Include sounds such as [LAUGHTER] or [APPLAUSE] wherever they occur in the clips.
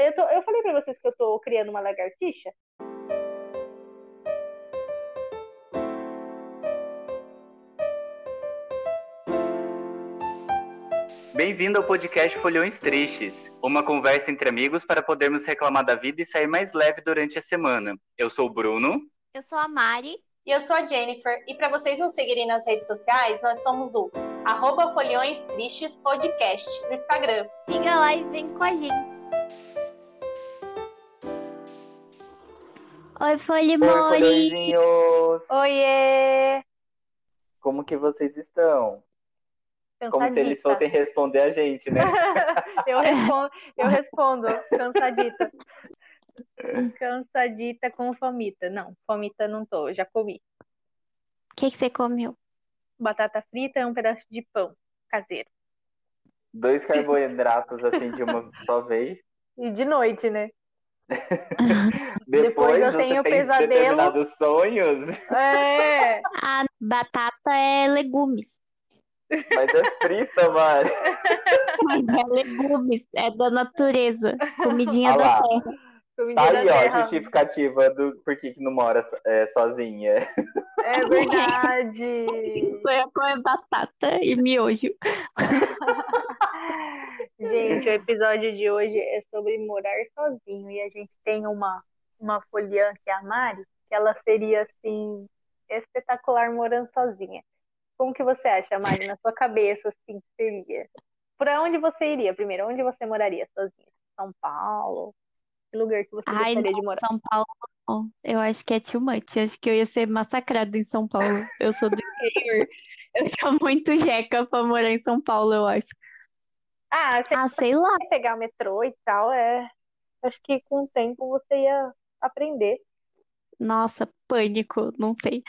Eu, tô, eu falei pra vocês que eu tô criando uma lagartixa. Bem-vindo ao podcast Folhões Tristes, uma conversa entre amigos para podermos reclamar da vida e sair mais leve durante a semana. Eu sou o Bruno. Eu sou a Mari. E eu sou a Jennifer. E para vocês nos seguirem nas redes sociais, nós somos o arroba Folhões Tristes Podcast no Instagram. Siga lá e vem com a gente. Oi, Folimori! Oi! Oiê! Como que vocês estão? Como se eles fossem responder a gente, né? [LAUGHS] eu, respondo, eu respondo, cansadita. Cansadita com fomita. Não, fomita não tô, já comi. O que, que você comeu? Batata frita e um pedaço de pão caseiro. Dois carboidratos assim de uma só vez. E de noite, né? [LAUGHS] Depois, Depois eu tenho tem pesadelo. sonhos. É. A batata é legumes. Mas é frita. Mas é legumes, é da natureza. Comidinha ah da terra. Comidinha tá aí, ó, a justificativa do por que, que não mora é, sozinha. É [LAUGHS] verdade. Eu como batata e miojo. [LAUGHS] Gente, o episódio de hoje é sobre morar sozinho. E a gente tem uma, uma foliã que é a Mari, que ela seria assim, espetacular morando sozinha. Como que você acha, Mari, na sua cabeça, assim, que seria? Para onde você iria primeiro? Onde você moraria sozinha? São Paulo? Que lugar que você Ai, gostaria não, de morar? São Paulo. Eu acho que é too much. Eu acho que eu ia ser massacrada em São Paulo. Eu sou do interior. [LAUGHS] Eu sou muito jeca pra morar em São Paulo, eu acho. Ah, ah, sei lá. pegar metrô e tal, é. Acho que com o tempo você ia aprender. Nossa, pânico, não sei.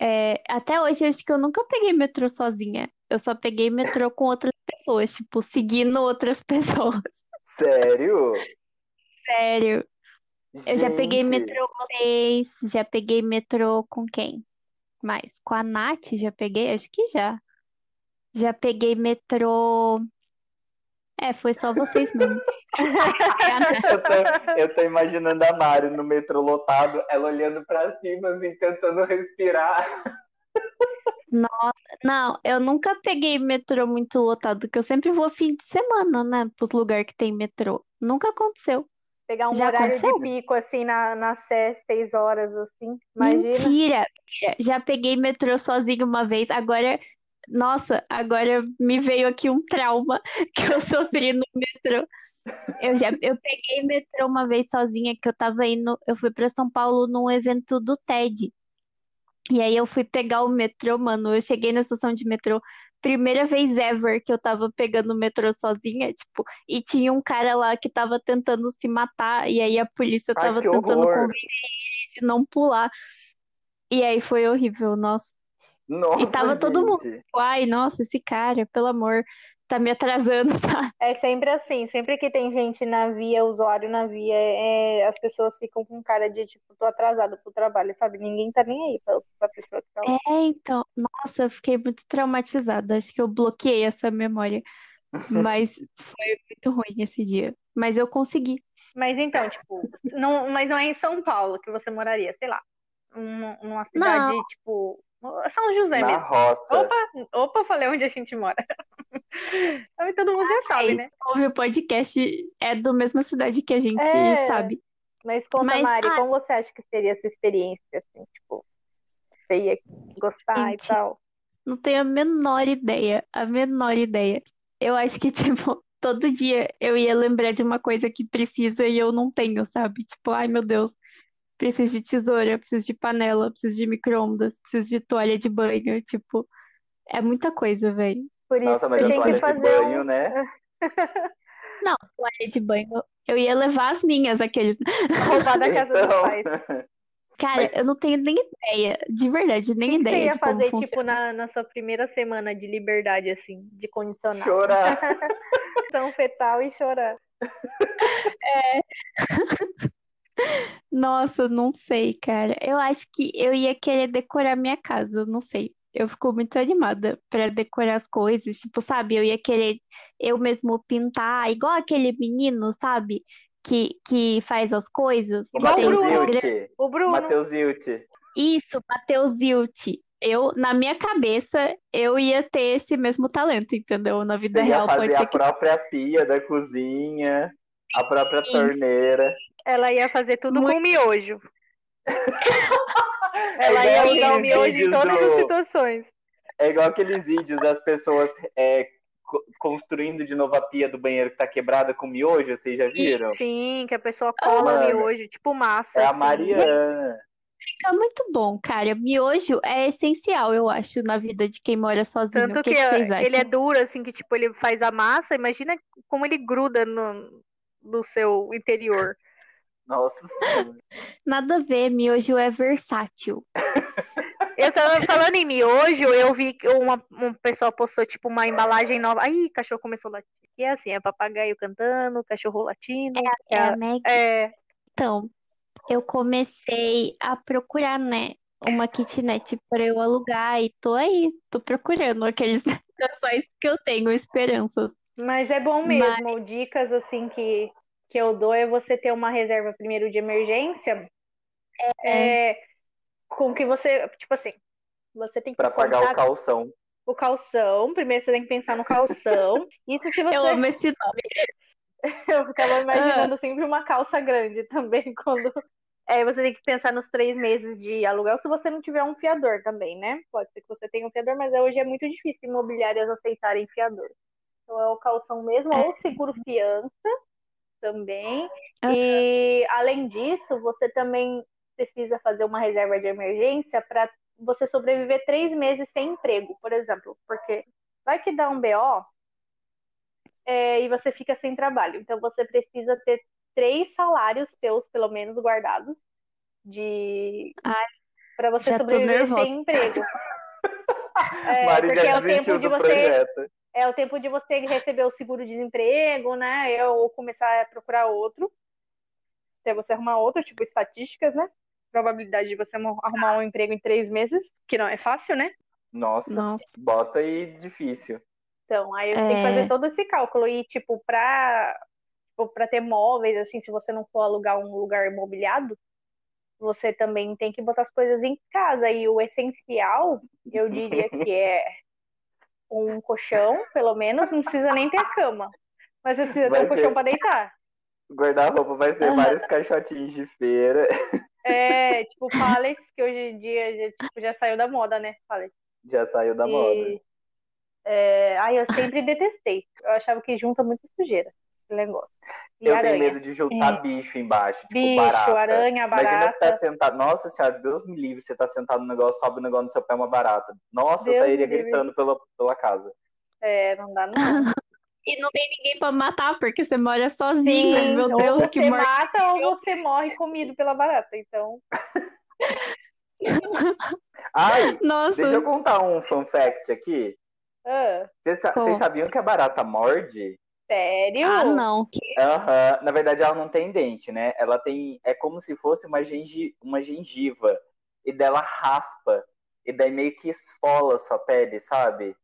É, até hoje, acho que eu nunca peguei metrô sozinha. Eu só peguei metrô com outras pessoas, tipo, seguindo outras [LAUGHS] pessoas. Sério? Sério. Eu já peguei metrô com vocês, já peguei metrô com quem? Mais? Com a Nath, já peguei? Acho que já. Já peguei metrô é, foi só vocês mesmo. [LAUGHS] eu, tô, eu tô imaginando a Mari no metrô lotado, ela olhando pra cima, assim, tentando respirar. Nossa, não, eu nunca peguei metrô muito lotado, porque eu sempre vou fim de semana, né, pros lugares que tem metrô. Nunca aconteceu. Pegar um Já horário aconteceu? de pico, assim, na, na Sé, seis horas, assim, imagina. Mentira! Já peguei metrô sozinho uma vez, agora nossa, agora me veio aqui um trauma [LAUGHS] que eu sofri no metrô. Eu já eu peguei metrô uma vez sozinha que eu tava indo, eu fui para São Paulo num evento do TED. E aí eu fui pegar o metrô, mano. Eu cheguei na estação de metrô, primeira vez ever que eu tava pegando o metrô sozinha, tipo, e tinha um cara lá que tava tentando se matar, e aí a polícia Ai, tava tentando horror. convencer ele de não pular. E aí foi horrível, nossa. Nossa, E tava todo mundo, gente. ai, nossa, esse cara, pelo amor, tá me atrasando, [LAUGHS] tá? É sempre assim, sempre que tem gente na via, usuário na via, é, as pessoas ficam com cara de tipo, tô atrasado pro trabalho, sabe? Ninguém tá nem aí pra, pra pessoa que tá lá. É, então, nossa, eu fiquei muito traumatizada. Acho que eu bloqueei essa memória. [LAUGHS] Mas foi muito ruim esse dia. Mas eu consegui. Mas então, tipo, não, mas não é em São Paulo que você moraria, sei lá. Numa, numa cidade, Não. tipo, São José Na mesmo. roça. Opa, opa, falei onde a gente mora. [LAUGHS] Aí todo mundo já sabe, É, né? ouve o podcast, é da mesma cidade que a gente É. sabe. Mas conta, Mas, Mari, ah- como você acha que seria a sua experiência, assim, tipo, você ia gostar e Gente, tal? Não tenho a menor ideia, a menor ideia. Eu acho que, [LAUGHS] tipo, todo dia eu ia lembrar de uma coisa que precisa e eu não tenho, sabe? Tipo, ai meu Deus, preciso de tesoura, preciso de panela, preciso de micro-ondas, preciso de toalha de banho. Tipo, é muita coisa, velho. Por isso Nossa, mas você a tem que de fazer banho, um... né? [LAUGHS] Não, toalha de banho, eu ia levar as minhas, aqueles. [LAUGHS] roubar da casa dos Então, pais. [LAUGHS] Cara, Mas- eu não tenho nem ideia, de verdade, nem que que você ideia ia de como fazer, tipo, na, na sua primeira semana de liberdade, assim, de condicional? chorar. Posição fetal e chorar. Nossa, não sei, cara. Eu acho que eu ia querer decorar minha casa, não sei. Eu fico muito animada pra decorar as coisas, tipo, sabe? Eu ia querer eu mesmo pintar, igual aquele menino, sabe? que, que faz as coisas. O que Igual o tem Matheus Bruno. O Bruno. Matheus Hilti. Isso, Matheus Zilt. Eu, na minha cabeça, eu ia ter esse mesmo talento, entendeu? Na vida Você ia real pode fazer ser a que própria pia da cozinha, a própria Isso. torneira. Ela ia fazer tudo Muito. com miojo. [LAUGHS] Ela É ia usar o miojo em todas do- as situações. É igual aqueles vídeos das pessoas é, co- construindo de novo a pia do banheiro que tá quebrada com miojo, vocês já viram? Sim, que a pessoa cola o Mano, miojo, tipo massa. É a assim. Mariana. fica muito bom, cara. Miojo é essencial, eu acho, na vida de quem mora sozinho. Tanto o que, que, que vocês ele é acham? duro, assim, que tipo, ele faz a massa, imagina como ele gruda no, no seu interior. Nossa Senhora. Nada a ver, miojo é versátil. [LAUGHS] Eu tava falando em miojo, eu vi que uma, uma pessoa postou, tipo, uma embalagem nova. Aí, cachorro começou a latir. E é assim, é papagaio cantando, cachorro latindo. É a Meg. É, Então, eu comecei a procurar, né, uma kitnet para eu alugar e tô aí, tô procurando aqueles [LAUGHS] só isso que eu tenho esperanças. mas é bom mesmo. Dicas, assim, que, que eu dou é você ter uma reserva primeiro de emergência. É, com que você, tipo assim, você tem que Pra pagar o calção. o calção. Primeiro você tem que pensar no calção. [LAUGHS] Isso se você. Eu amo esse nome. [LAUGHS] Eu ficava Ah. imaginando sempre uma calça grande também, [LAUGHS] quando. É, você tem que pensar nos três meses de aluguel, se você não tiver um fiador também, né? Pode ser que você tenha um fiador, mas hoje é muito difícil imobiliárias aceitarem fiador. Então é o calção mesmo, ou seguro fiança também. Ah. E além disso, você também precisa fazer uma reserva de emergência para você sobreviver três meses sem emprego, por exemplo, porque vai que dá um BO é, e você fica sem trabalho. Então você precisa ter três salários teus, pelo menos, guardados de para você sobreviver sem emprego. [LAUGHS] É, porque é o tempo de você projeto. É o tempo de você receber o seguro-desemprego, né? Ou começar a procurar outro. Até você arrumar outro, tipo estatísticas, né? Probabilidade de você arrumar um emprego em três meses, que não é fácil, né? Nossa, Nossa. bota aí difícil. Então, aí você tem que É. fazer todo esse cálculo. E, tipo, pra, tipo, pra ter móveis, assim, se você não for alugar um lugar imobiliado, você também tem que botar as coisas em casa. E o essencial, eu diria que é um colchão, pelo menos. Não precisa nem ter a cama. Mas você precisa ter Vai um colchão pra deitar. Guarda-roupa vai ser vários caixotinhos de feira. É, tipo, pallets, que hoje em dia já, tipo, já saiu da moda, né? Pallet. Já saiu da E, moda. é, ai, eu sempre detestei. Eu achava que junta muita sujeira, esse negócio. E Eu aranha. tenho medo de juntar bicho embaixo, tipo Bicho, barata. aranha, Imagina você tá barata. sentado. Nossa senhora, Deus me livre, você tá sentado no negócio, sobe um negócio no seu pé uma barata. Nossa, eu Deus sairia me livre. gritando pela, pela casa. É, não dá não. [LAUGHS] E não tem ninguém pra matar, porque você mora sozinho. Sim, Meu ou Deus, você que morte. mata ou você morre comido pela barata. Então, [LAUGHS] Ai, Nossa, deixa eu contar um fun fact aqui. ah, Vocês vocês sabiam que a barata morde? Sério? ah, não. Que... Aham, Na verdade, ela não tem dente, né? Ela tem. É como se fosse uma, gengi... uma gengiva. E dela raspa. E daí meio que esfola a sua pele, sabe?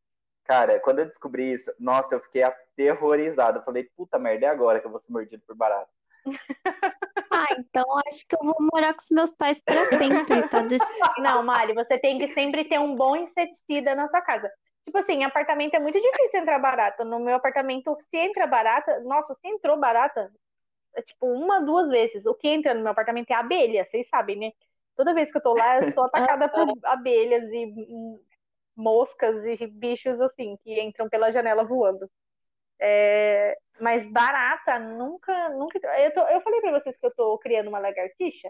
Cara, quando eu descobri isso, nossa, eu fiquei aterrorizado. Eu falei, puta merda, é agora que eu vou ser mordido por barata. [LAUGHS] Ah, então acho que eu vou morar com os meus pais pra sempre, tá? [LAUGHS] Desse... Não, Mari, você tem que sempre ter um bom inseticida na sua casa. Tipo assim, apartamento é muito difícil entrar barata. No meu apartamento, se entra barata, nossa, se entrou barata, é tipo uma, duas vezes. O que entra no meu apartamento é abelha, vocês sabem, né? Toda vez que eu tô lá, eu sou atacada [LAUGHS] por abelhas e moscas e bichos assim, que entram pela janela voando. É, Mas barata, nunca, nunca. Eu, tô- eu falei pra vocês que eu tô criando uma lagartixa.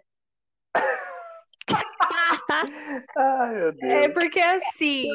Ai, meu Deus. É porque assim.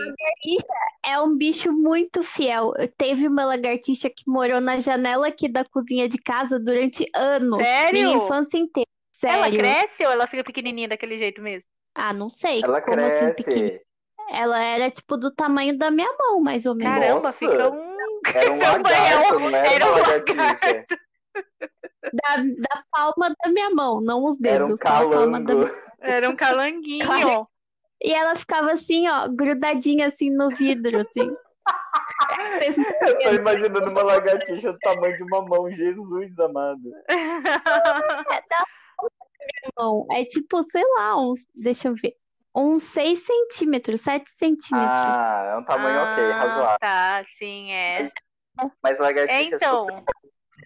É um bicho muito fiel. Teve uma lagartixa que morou na janela aqui da cozinha de casa durante anos. Sério? Minha infância inteira. Ela Sério. cresce ou ela fica pequenininha daquele jeito mesmo? Ah, não sei. Ela como assim pequenininha? cresce. Ela era tipo do tamanho da minha mão, mais ou menos. Caramba, Nossa. fica um. Era um [LAUGHS] lagarto, não era um lagartixa. [LAUGHS] Da, da palma da minha mão, não os Era dedos. um da palma da calango. [LAUGHS] Era um calanguinho. Claro. E ela ficava assim, ó, grudadinha assim no vidro, assim. Eu tô imaginando uma lagartixa do tamanho de uma mão, Jesus amado. [LAUGHS] não. É tipo, sei lá, uns. Deixa eu ver. Uns 6 centímetros, 7 centímetros. Ah, é um tamanho ok, Ah, razoável. Tá, sim, é. Mas lagartixa É, então.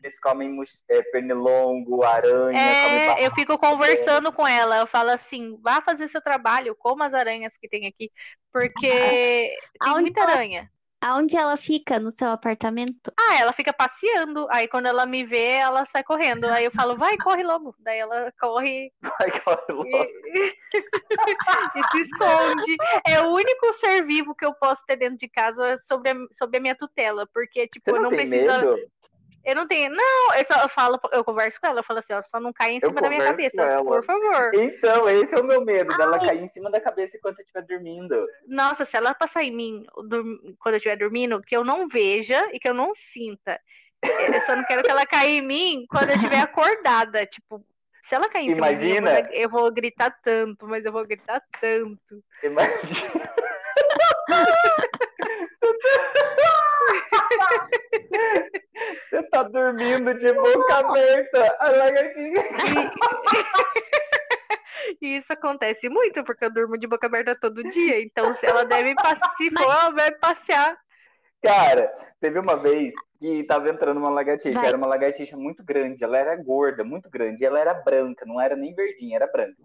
Eles comem é, pernilongo, aranha, É, eu fico conversando com ela. Eu falo assim: vá fazer seu trabalho, coma as aranhas que tem aqui, porque [LAUGHS] tem Aonde muita ela- aranha. Aonde ela fica no seu apartamento? Ah, ela fica passeando. Aí quando ela me vê, ela sai correndo. Aí eu falo: vai, corre logo. Daí ela corre [LAUGHS] Vai, corre logo. e, [LAUGHS] e se esconde. É o único ser vivo que eu posso ter dentro de casa sobre a, sobre a minha tutela, porque tipo, Você eu não não tem preciso. medo? Eu não tenho. Não, eu só eu falo, eu converso com ela, eu falo assim, ó, só não cai em Eu cima da minha cabeça, por favor. Então, esse é o meu medo, dela cair em cima da cabeça enquanvocê estiver dormindo. Nossa, se ela passar em mim quando eu estiver dormindo, que eu não veja e que eu não sinta. Eu só não quero que ela caia em mim quando eu estiver acordada. Tipo, se ela cair em cima de mim, eu vou, Imagina. eu vou gritar tanto, mas eu vou gritar tanto. Imagina. [LAUGHS] [LAUGHS] Você tá dormindo de boca aberta. A lagartixa. E isso acontece muito, porque eu durmo de boca aberta todo dia. Então, se ela deve passear, se for, ela vai passear. Cara, teve uma vez que tava entrando uma lagartixa. Vai. Era uma lagartixa muito grande. Ela era gorda, muito grande. E ela era branca, não era nem verdinha, era branca.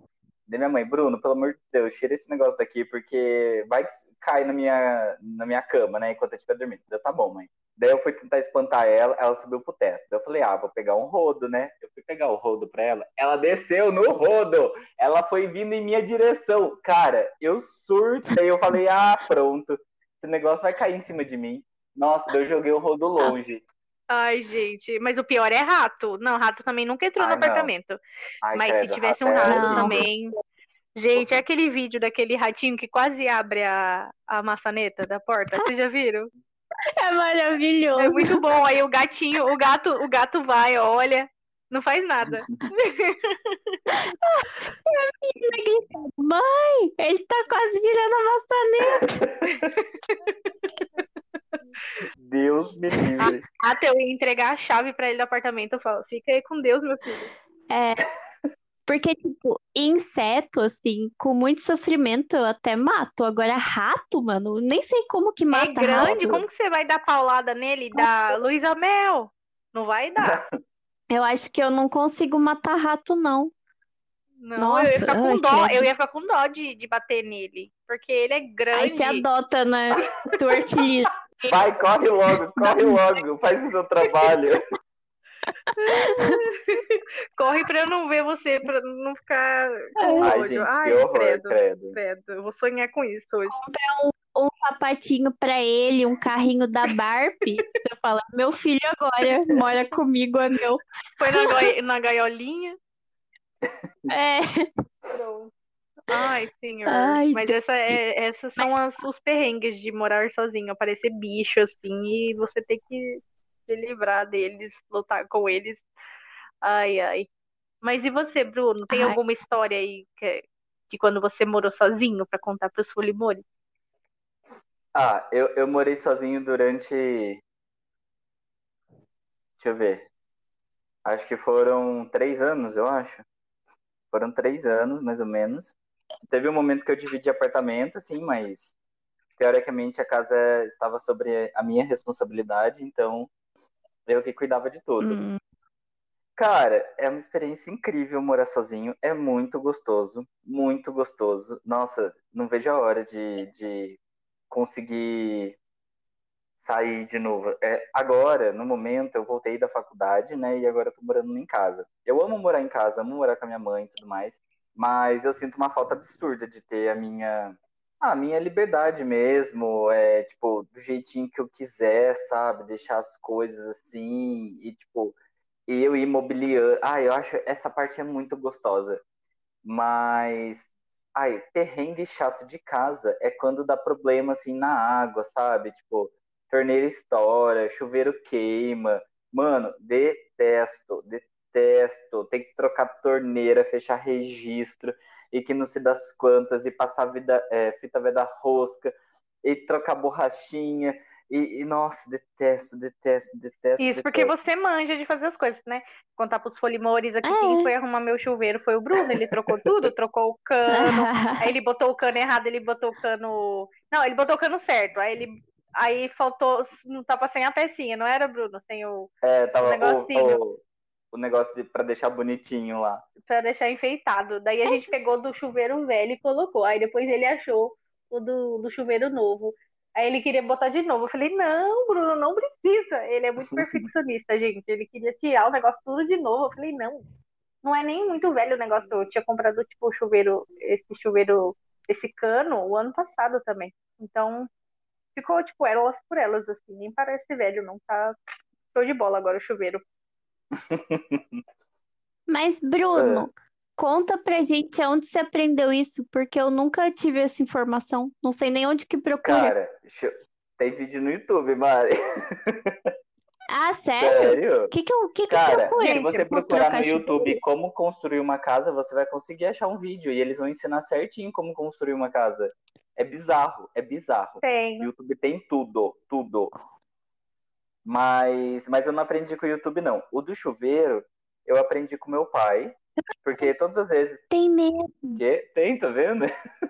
Daí minha mãe, Bruno, pelo amor de Deus, tira esse negócio daqui, porque vai que cai na minha, na minha cama, né, enquanto eu estiver dormindo. Eu, tá bom, mãe. Daí eu fui tentar espantar ela, ela subiu pro teto. Daí eu falei, ah, vou pegar um rodo, né? Eu fui pegar o rodo pra ela. Ela desceu no rodo. Ela foi vindo em minha direção. Cara, eu surtei. Eu falei, ah, pronto. Esse negócio vai cair em cima de mim. Nossa, daí eu joguei o rodo longe. Ai, gente, mas o pior é rato. Não, rato também nunca entrou no Ai, não. apartamento. Ai, Mas se tivesse um rato é rato Não. também. Gente, é aquele vídeo daquele ratinho que quase abre a, a maçaneta da porta. Vocês já viram? [LAUGHS] É maravilhoso. É muito bom. Aí o gatinho, o gato, o gato vai, olha, não faz nada. [LAUGHS] Mãe, ele tá quase virando a maçaneta. [LAUGHS] Deus me livre. Até eu ia entregar a chave pra ele do apartamento, eu falo, fica aí com Deus, meu filho. É. Porque, tipo, inseto, assim, com muito sofrimento eu até mato. Agora, rato, mano, nem sei como que É mata grande, rato. como que você vai dar paulada nele e dar Luísa Mel? Não vai dar. Eu acho que eu não consigo matar rato, não. Não, eu ia Nossa, ficar com ai, dó, eu ia ficar com dó de, de bater nele. Porque ele é Aí grande. você adota, né? [LAUGHS] Little. Vai, corre logo, corre logo, faz o seu trabalho. Corre pra eu não ver você, pra não ficar com Ai, ódio. gente, Ai, que horror, credo, credo. credo. Eu vou sonhar com isso hoje. Um sapatinho pra ele, um carrinho da Barbie. [LAUGHS] Você fala, meu filho agora mora comigo, é meu. Foi na, goi- na gaiolinha. É. Pronto. Ai, senhor. Ai, Mas essa é, essas são as, os perrengues de morar sozinho, aparecer bicho assim, e você ter que se livrar deles, lutar com eles. Ai, ai. Mas e você, Bruno? Tem Ai. alguma história aí que, de quando você morou sozinho pra contar pros Folimores? Ah, eu, eu morei sozinho durante. Deixa eu ver. Acho que foram três anos, eu acho. Foram três anos, mais ou menos. Teve um momento que eu dividi apartamento, assim, mas teoricamente a casa estava sobre a minha responsabilidade, então eu que cuidava de tudo. Hum, Cara, é uma experiência incrível morar sozinho. É muito gostoso, muito gostoso. Nossa, não vejo a hora de, de conseguir sair de novo. É, agora, no momento, eu voltei da faculdade, né? E agora eu tô morando em casa. Eu amo morar em casa, amo morar com a minha mãe e tudo mais. Mas eu sinto uma falta absurda de ter a minha, a minha liberdade mesmo, é, tipo, do jeitinho que eu quiser, sabe? Deixar as coisas assim e, tipo, eu ir mobiliando. Ah, eu acho essa parte é muito gostosa. Mas, ai, perrengue chato de casa é quando dá problema assim na água, sabe? Tipo, torneira estoura, chuveiro queima. Mano, detesto, detesto. Tem que trocar torneira, fechar registro e que não se das quantas, e passar vida, é, fita veda rosca, e trocar borrachinha, E, e, nossa, detesto, detesto, detesto. Isso, porque detesto. você manja de fazer as coisas, né? Contar pros folimores aqui, É. quem foi arrumar meu chuveiro foi o Bruno, ele trocou tudo, [LAUGHS] trocou o cano, aí ele botou o cano errado, ele botou o cano. Não, ele botou o cano certo, aí ele. Aí faltou, não tava sem a pecinha, não era, Bruno? Sem o. É, tava o, negocinho. o, o negócio de, pra deixar bonitinho lá. Pra deixar enfeitado. Daí a gente pegou do chuveiro velho e colocou. Aí depois ele achou o do, do chuveiro novo. Aí ele queria botar de novo. Eu falei, não, Bruno, não precisa. Ele é muito [LAUGHS] perfeccionista, gente. Ele queria tirar o negócio tudo de novo. Eu falei, não. Não é nem muito velho o negócio. Eu tinha comprado, tipo, o chuveiro, esse chuveiro, esse cano, o ano passado também. Então, ficou, tipo, elas por elas, assim. Nem parece velho, não. Tá show de bola agora o chuveiro. Mas, Bruno, conta pra gente onde você aprendeu isso, porque eu nunca tive essa informação. Não sei nem onde que procura. Cara, deixa- tem vídeo no YouTube, Mari. [LAUGHS] Ah, sério? Sério? O que que eu, que que Cara, procura? se Gente, você procurar no? YouTube como construir uma casa, você vai conseguir achar um vídeo e eles vão ensinar certinho como construir uma casa. É bizarro, é bizarro. Tem. O YouTube tem tudo, tudo. Mas, mas eu não aprendi com o YouTube, não. O do chuveiro, eu aprendi com meu pai, porque todas as vezes Tem mesmo. que tem, tá vendo? [LAUGHS]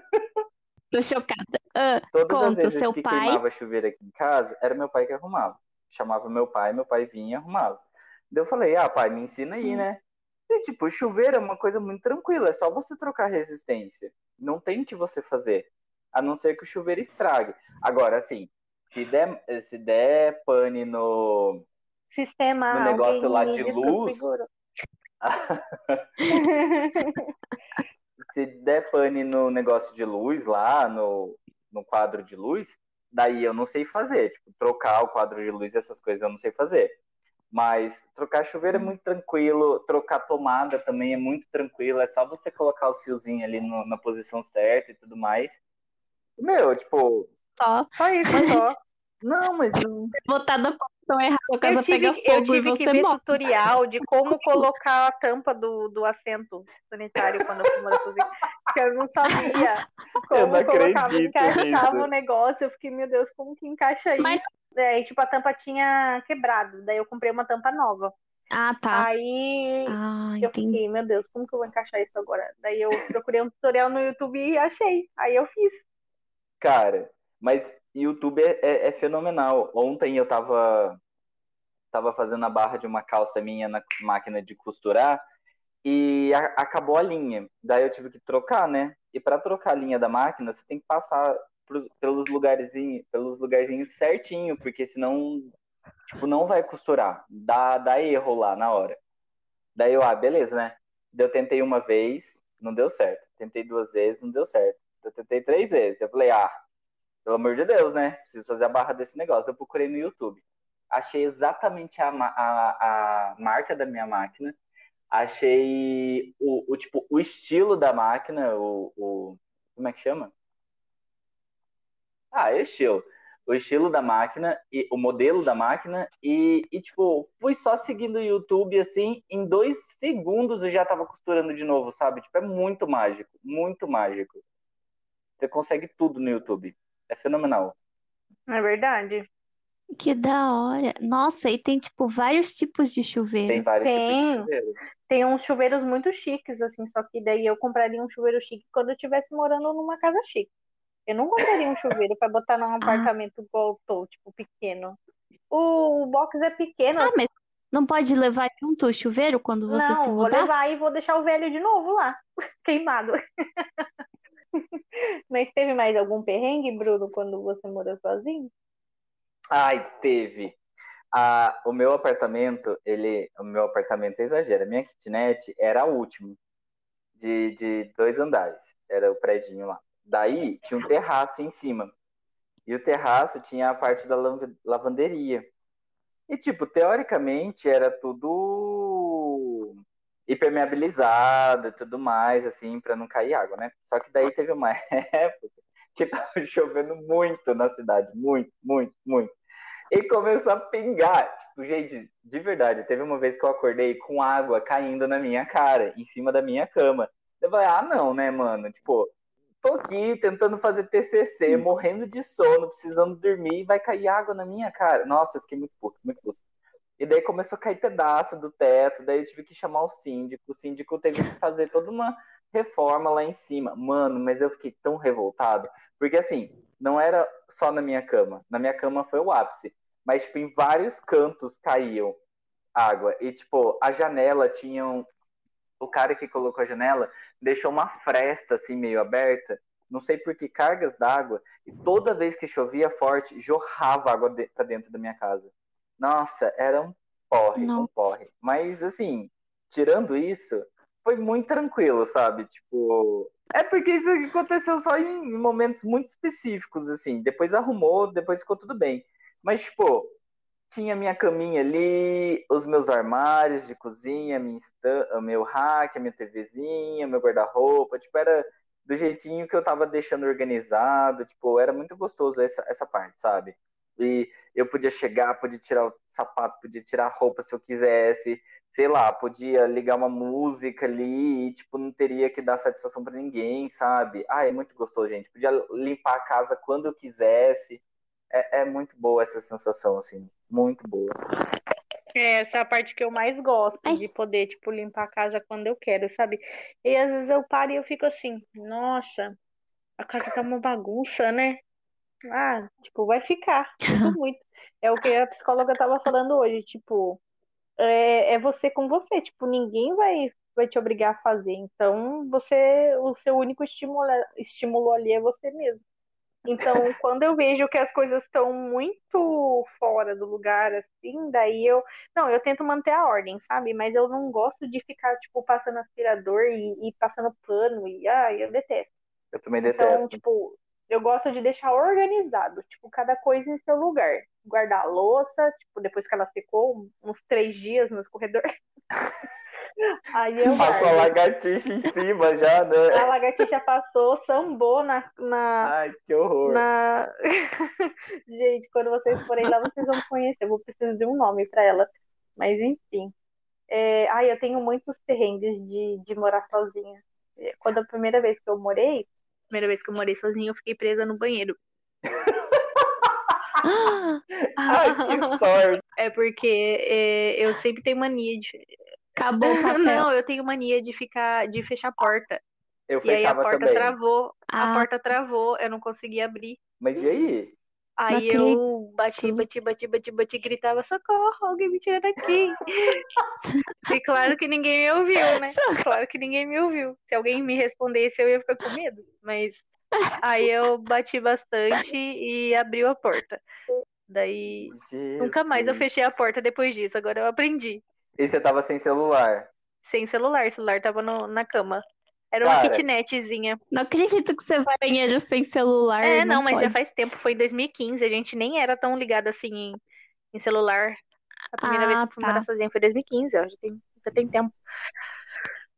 Tô chocada. Ah, Todas as Conta, vezes seu que pai- queimava chuveiro aqui em casa, era meu pai que arrumava. Chamava meu pai, meu pai vinha e arrumava. Daí eu falei, ah, pai, me ensina aí, Hum. né? E, tipo, chuveiro é uma coisa muito tranquila, é só você trocar resistência. Não tem o que você fazer, a não ser que o chuveiro estrague. Agora, assim, se der, se der pane no, Sistema. No negócio lá de desconfigurou. [LAUGHS] se der pane no negócio de luz lá, no, no quadro de luz, daí eu não sei fazer. Tipo, trocar o quadro de luz, essas coisas eu não sei fazer. Mas trocar chuveiro é muito tranquilo, trocar tomada também é muito tranquilo, é só você colocar os fiozinhos ali no- na posição certa e tudo mais. Meu, tipo, só Só isso, só. [LAUGHS] não, mas não. botar na posição errada, a casa Eu tive, pega eu fogo e tive que você ver morre. tutorial de [LAUGHS] como colocar a tampa do, do assento sanitário quando eu fui morar sozinha. Porque eu não sabia como não colocava, encaixava nisso. o negócio. Eu fiquei, meu Deus, como que encaixa isso? Mas- Daí, tipo, a tampa tinha quebrado. Daí eu comprei uma tampa nova. Ah, tá. Aí Ah, eu entendi. fiquei, meu Deus, como que eu vou encaixar isso agora? Daí eu procurei um tutorial no YouTube e achei. Aí eu fiz. Cara, mas YouTube é, é- é fenomenal. Ontem eu tava, tava fazendo a barra de uma calça minha na máquina de costurar e a- acabou a linha. Daí eu tive que trocar, né? E para trocar a linha da máquina, você tem que passar pros- pelos lugarzinhos, pelos lugarzinhos certinho, porque senão, tipo, não vai costurar. Dá, dá erro lá na hora. Daí eu, ah, beleza, né? Daí eu tentei uma vez, não deu certo. Tentei duas vezes, não deu certo. Eu tentei três vezes. Eu falei, ah, pelo amor de Deus, né? Preciso fazer a barra desse negócio. Eu procurei no YouTube. Achei exatamente a, a, a marca da minha máquina. Achei o, o, tipo, o estilo da máquina, o, o. Como é que chama? Ah, é estilo. O estilo da máquina e o modelo da máquina. E, e, tipo, fui só seguindo o YouTube assim. Em dois segundos eu já tava costurando de novo, sabe? Tipo, é muito mágico. Muito mágico. Você consegue tudo no YouTube. É fenomenal. É verdade. Que da hora. Nossa, e tem, tipo, vários tipos de Tem chuveiro. vários Tem. tipos de chuveiro. Tem uns chuveiros muito chiques, assim, só que daí eu compraria um chuveiro chique quando eu estivesse morando numa casa chique. Eu não compraria um chuveiro para botar num [LAUGHS] apartamento igual eu tô, tipo, pequeno. O box é pequeno, Ah, mas não pode levar junto o chuveiro quando você se não, vou mudar? levar e vou deixar o velho de novo lá, [LAUGHS] queimado. Mas teve mais algum perrengue, Bruno, quando você morou sozinho? Ai, teve. Ah, o meu apartamento, ele, o meu apartamento exagera. Minha kitnet era a última, de, de dois andares. Era o predinho lá. Daí tinha um terraço em cima. E o terraço tinha a parte da lav- lavanderia. E, tipo, teoricamente era tudo impermeabilizado e tudo mais, assim, para não cair água, né? Só que daí teve uma [LAUGHS] época que tava chovendo muito na cidade. Muito, muito, muito. E começou a pingar. Tipo, gente, de verdade, teve uma vez que eu acordei com água caindo na minha cara, em cima da minha cama. Eu falei, ah, não, né, mano? Tipo, tô aqui tentando fazer TCC, morrendo de sono, precisando dormir, e vai cair água na minha cara. Nossa, eu fiquei muito puto, muito puto. E daí começou a cair pedaço do teto, daí eu tive que chamar o síndico. O síndico teve que fazer toda uma reforma lá em cima. Mano, mas eu fiquei tão revoltado. Porque assim, não era só na minha cama. Na minha cama foi o ápice. Mas, tipo, em vários cantos caíam água. E, tipo, a janela tinha. Um... O cara que colocou a janela deixou uma fresta, assim, meio aberta. Não sei por que cargas d'água. E toda vez que chovia forte, jorrava água de... pra dentro da minha casa. Nossa, era um porre, Não. um porre. Mas, assim, tirando isso, foi muito tranquilo, sabe? Tipo. É porque isso aconteceu só em momentos muito específicos, assim. Depois arrumou, depois ficou tudo bem. Mas, tipo, tinha minha caminha ali, os meus armários de cozinha, minha o meu rack, a minha TVzinha, meu guarda-roupa. Tipo, era do jeitinho que eu tava deixando organizado. Tipo, era muito gostoso essa, essa parte, sabe? E eu podia chegar, podia tirar o sapato, podia tirar a roupa se eu quisesse, sei lá, podia ligar uma música ali e, tipo, não teria que dar satisfação para ninguém, sabe? Ah, é muito gostoso, gente. Podia limpar a casa quando eu quisesse. É, é muito boa essa sensação, assim, muito boa. É, essa é a parte que eu mais gosto, de poder, tipo, limpar a casa quando eu quero, sabe? E às vezes eu paro e eu fico assim, nossa, a casa tá uma bagunça, né? Ah, tipo, vai ficar. Sinto [LAUGHS] muito. É o que a psicóloga estava falando hoje, tipo, é, é você com você, tipo, ninguém vai, vai te obrigar a fazer. Então, você, o seu único estímulo, estímulo ali é você mesmo. Então, [LAUGHS] quando eu vejo que as coisas estão muito fora do lugar, assim, daí eu. Não, eu tento manter a ordem, sabe? Mas eu não gosto de ficar, tipo, passando aspirador e, e passando pano e. Ai, eu detesto. Eu também então, detesto. Então, tipo, eu gosto de deixar organizado, tipo, cada coisa em seu lugar. Guardar a louça, tipo, depois que ela secou, uns três dias no escorredor. [LAUGHS] Aí eu Passou a lagartixa em cima já, né? A lagartixa passou, sambou na. na Ai, que horror. Na... [LAUGHS] Gente, quando vocês forem lá, vocês vão conhecer. Eu vou precisar de um nome para ela. Mas enfim. É... Ai, eu tenho muitos perrengues de, de morar sozinha. Quando a primeira vez que eu morei, primeira vez que eu morei sozinha, eu fiquei presa no banheiro. Ai, que [LAUGHS] sorte! É porque é, eu sempre tenho mania de. Acabou o [LAUGHS] papel. Não, eu tenho mania de ficar, de fechar a porta. Eu e aí a porta também. travou. Ah. A porta travou, eu não consegui abrir. Mas e aí? Aí eu bati, bati, bati, bati, bati, gritava, socorro, alguém me tira daqui. [LAUGHS] e claro que ninguém me ouviu, né? Claro que ninguém me ouviu. Se alguém me respondesse, eu ia ficar com medo. Mas aí eu bati bastante e abriu a porta. Daí Jesus. nunca mais eu fechei a porta depois disso. Agora eu aprendi. E você tava sem celular? Sem celular, o celular tava no, na cama. Era uma Cara. kitnetzinha. Não acredito que você vai ao banheiro sem celular. É, não, mas já pode. faz tempo, foi em 2015, a gente nem era tão ligado assim em, em celular. A primeira vez Ah, que fui tá. morar sozinha foi em 2015, ó, já tem, já tem tempo.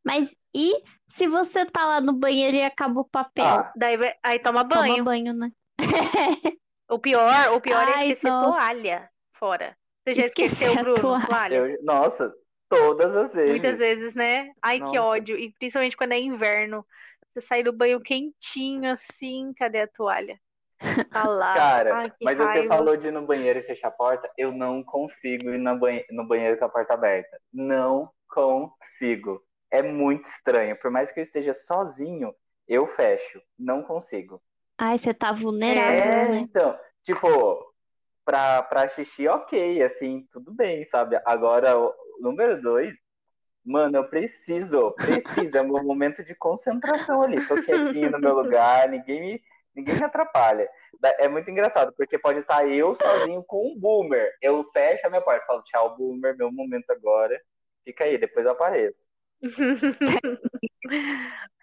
Mas e se você tá lá no banheiro e acaba o papel? Ah, Daí vai- aí toma Toma banho. banho, né? [LAUGHS] O pior, o pior é Ai, esquecer não. toalha fora. Você já esqueceu, Bruno, toalha. toalha? eu, nossa, todas as vezes. Muitas vezes, né? Ai, que Nossa. ódio. E principalmente quando é inverno. Você sai do banho quentinho assim, cadê a toalha? Tá lá. Cara, Ai, que mas você raiva. falou de ir no banheiro e fechar a porta. Eu não consigo ir no banhe- no banheiro com a porta aberta. Não consigo. É muito estranho. Por mais que eu esteja sozinho, eu fecho. Não consigo. Ai, você tá vulnerável, É, né? então, tipo, pra, pra xixi, ok, assim, tudo bem, sabe? Agora, número dois, mano, eu preciso, preciso, é meu momento de concentração ali. Tô quietinho no meu lugar, ninguém me, ninguém me atrapalha. É muito engraçado, porque pode estar eu sozinho com um boomer. Eu fecho a minha porta, falo, tchau, boomer, meu momento agora. Fica aí, depois eu apareço. [LAUGHS]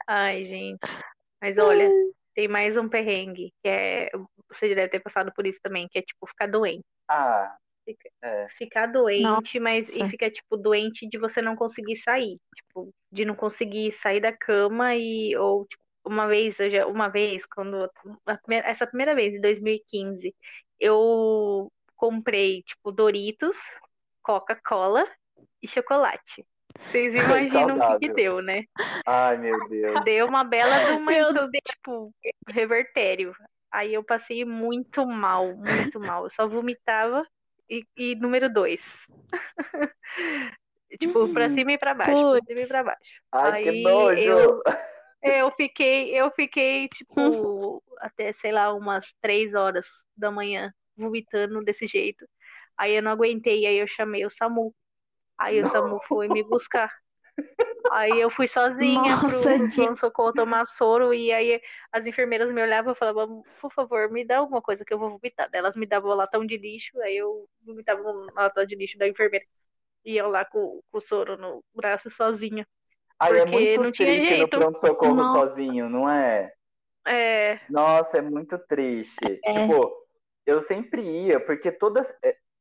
Ai, gente. Mas olha, tem mais um perrengue, que é. Você deve ter passado por isso também, que é tipo ficar doente. Ah, Ficar doente, Nossa. mas e fica, tipo, doente de você não conseguir sair. Tipo, de não conseguir sair da cama e. Ou, tipo, uma vez, eu já, uma vez, quando. primeira- essa primeira vez, em 2015, eu comprei, tipo, Doritos, Coca-Cola e chocolate. Vocês [LAUGHS] imaginam o que, que deu, né? Ai, meu Deus. Deu uma bela de uma, [LAUGHS] tipo, revertério. Aí eu passei muito mal, muito mal. Eu só vomitava e, e número dois. [LAUGHS] Tipo, pra cima e pra baixo, pra Putz. cima e pra baixo. Ai, que Aí nojo. eu- [LAUGHS] Eu fiquei, eu fiquei, tipo, [LAUGHS] até, sei lá, umas três horas da manhã, vomitando desse jeito. Aí eu não aguentei, aí eu chamei o SAMU. Aí o SAMU foi me buscar. Aí eu fui sozinha pro Nossa, Di. pronto-socorro tomar soro, e aí as enfermeiras me olhavam e falavam, por favor, me dá alguma coisa que eu vou vomitar. Daí Elas me davam um latão de lixo, aí eu vomitava um latão de lixo da enfermeira. E eu lá com, com o soro no braço sozinha. Ai, é porque muito não tinha triste no jeito. pronto-socorro Nossa. sozinho, não é? É, Nossa, é muito triste. É. Tipo, eu sempre ia, porque todas.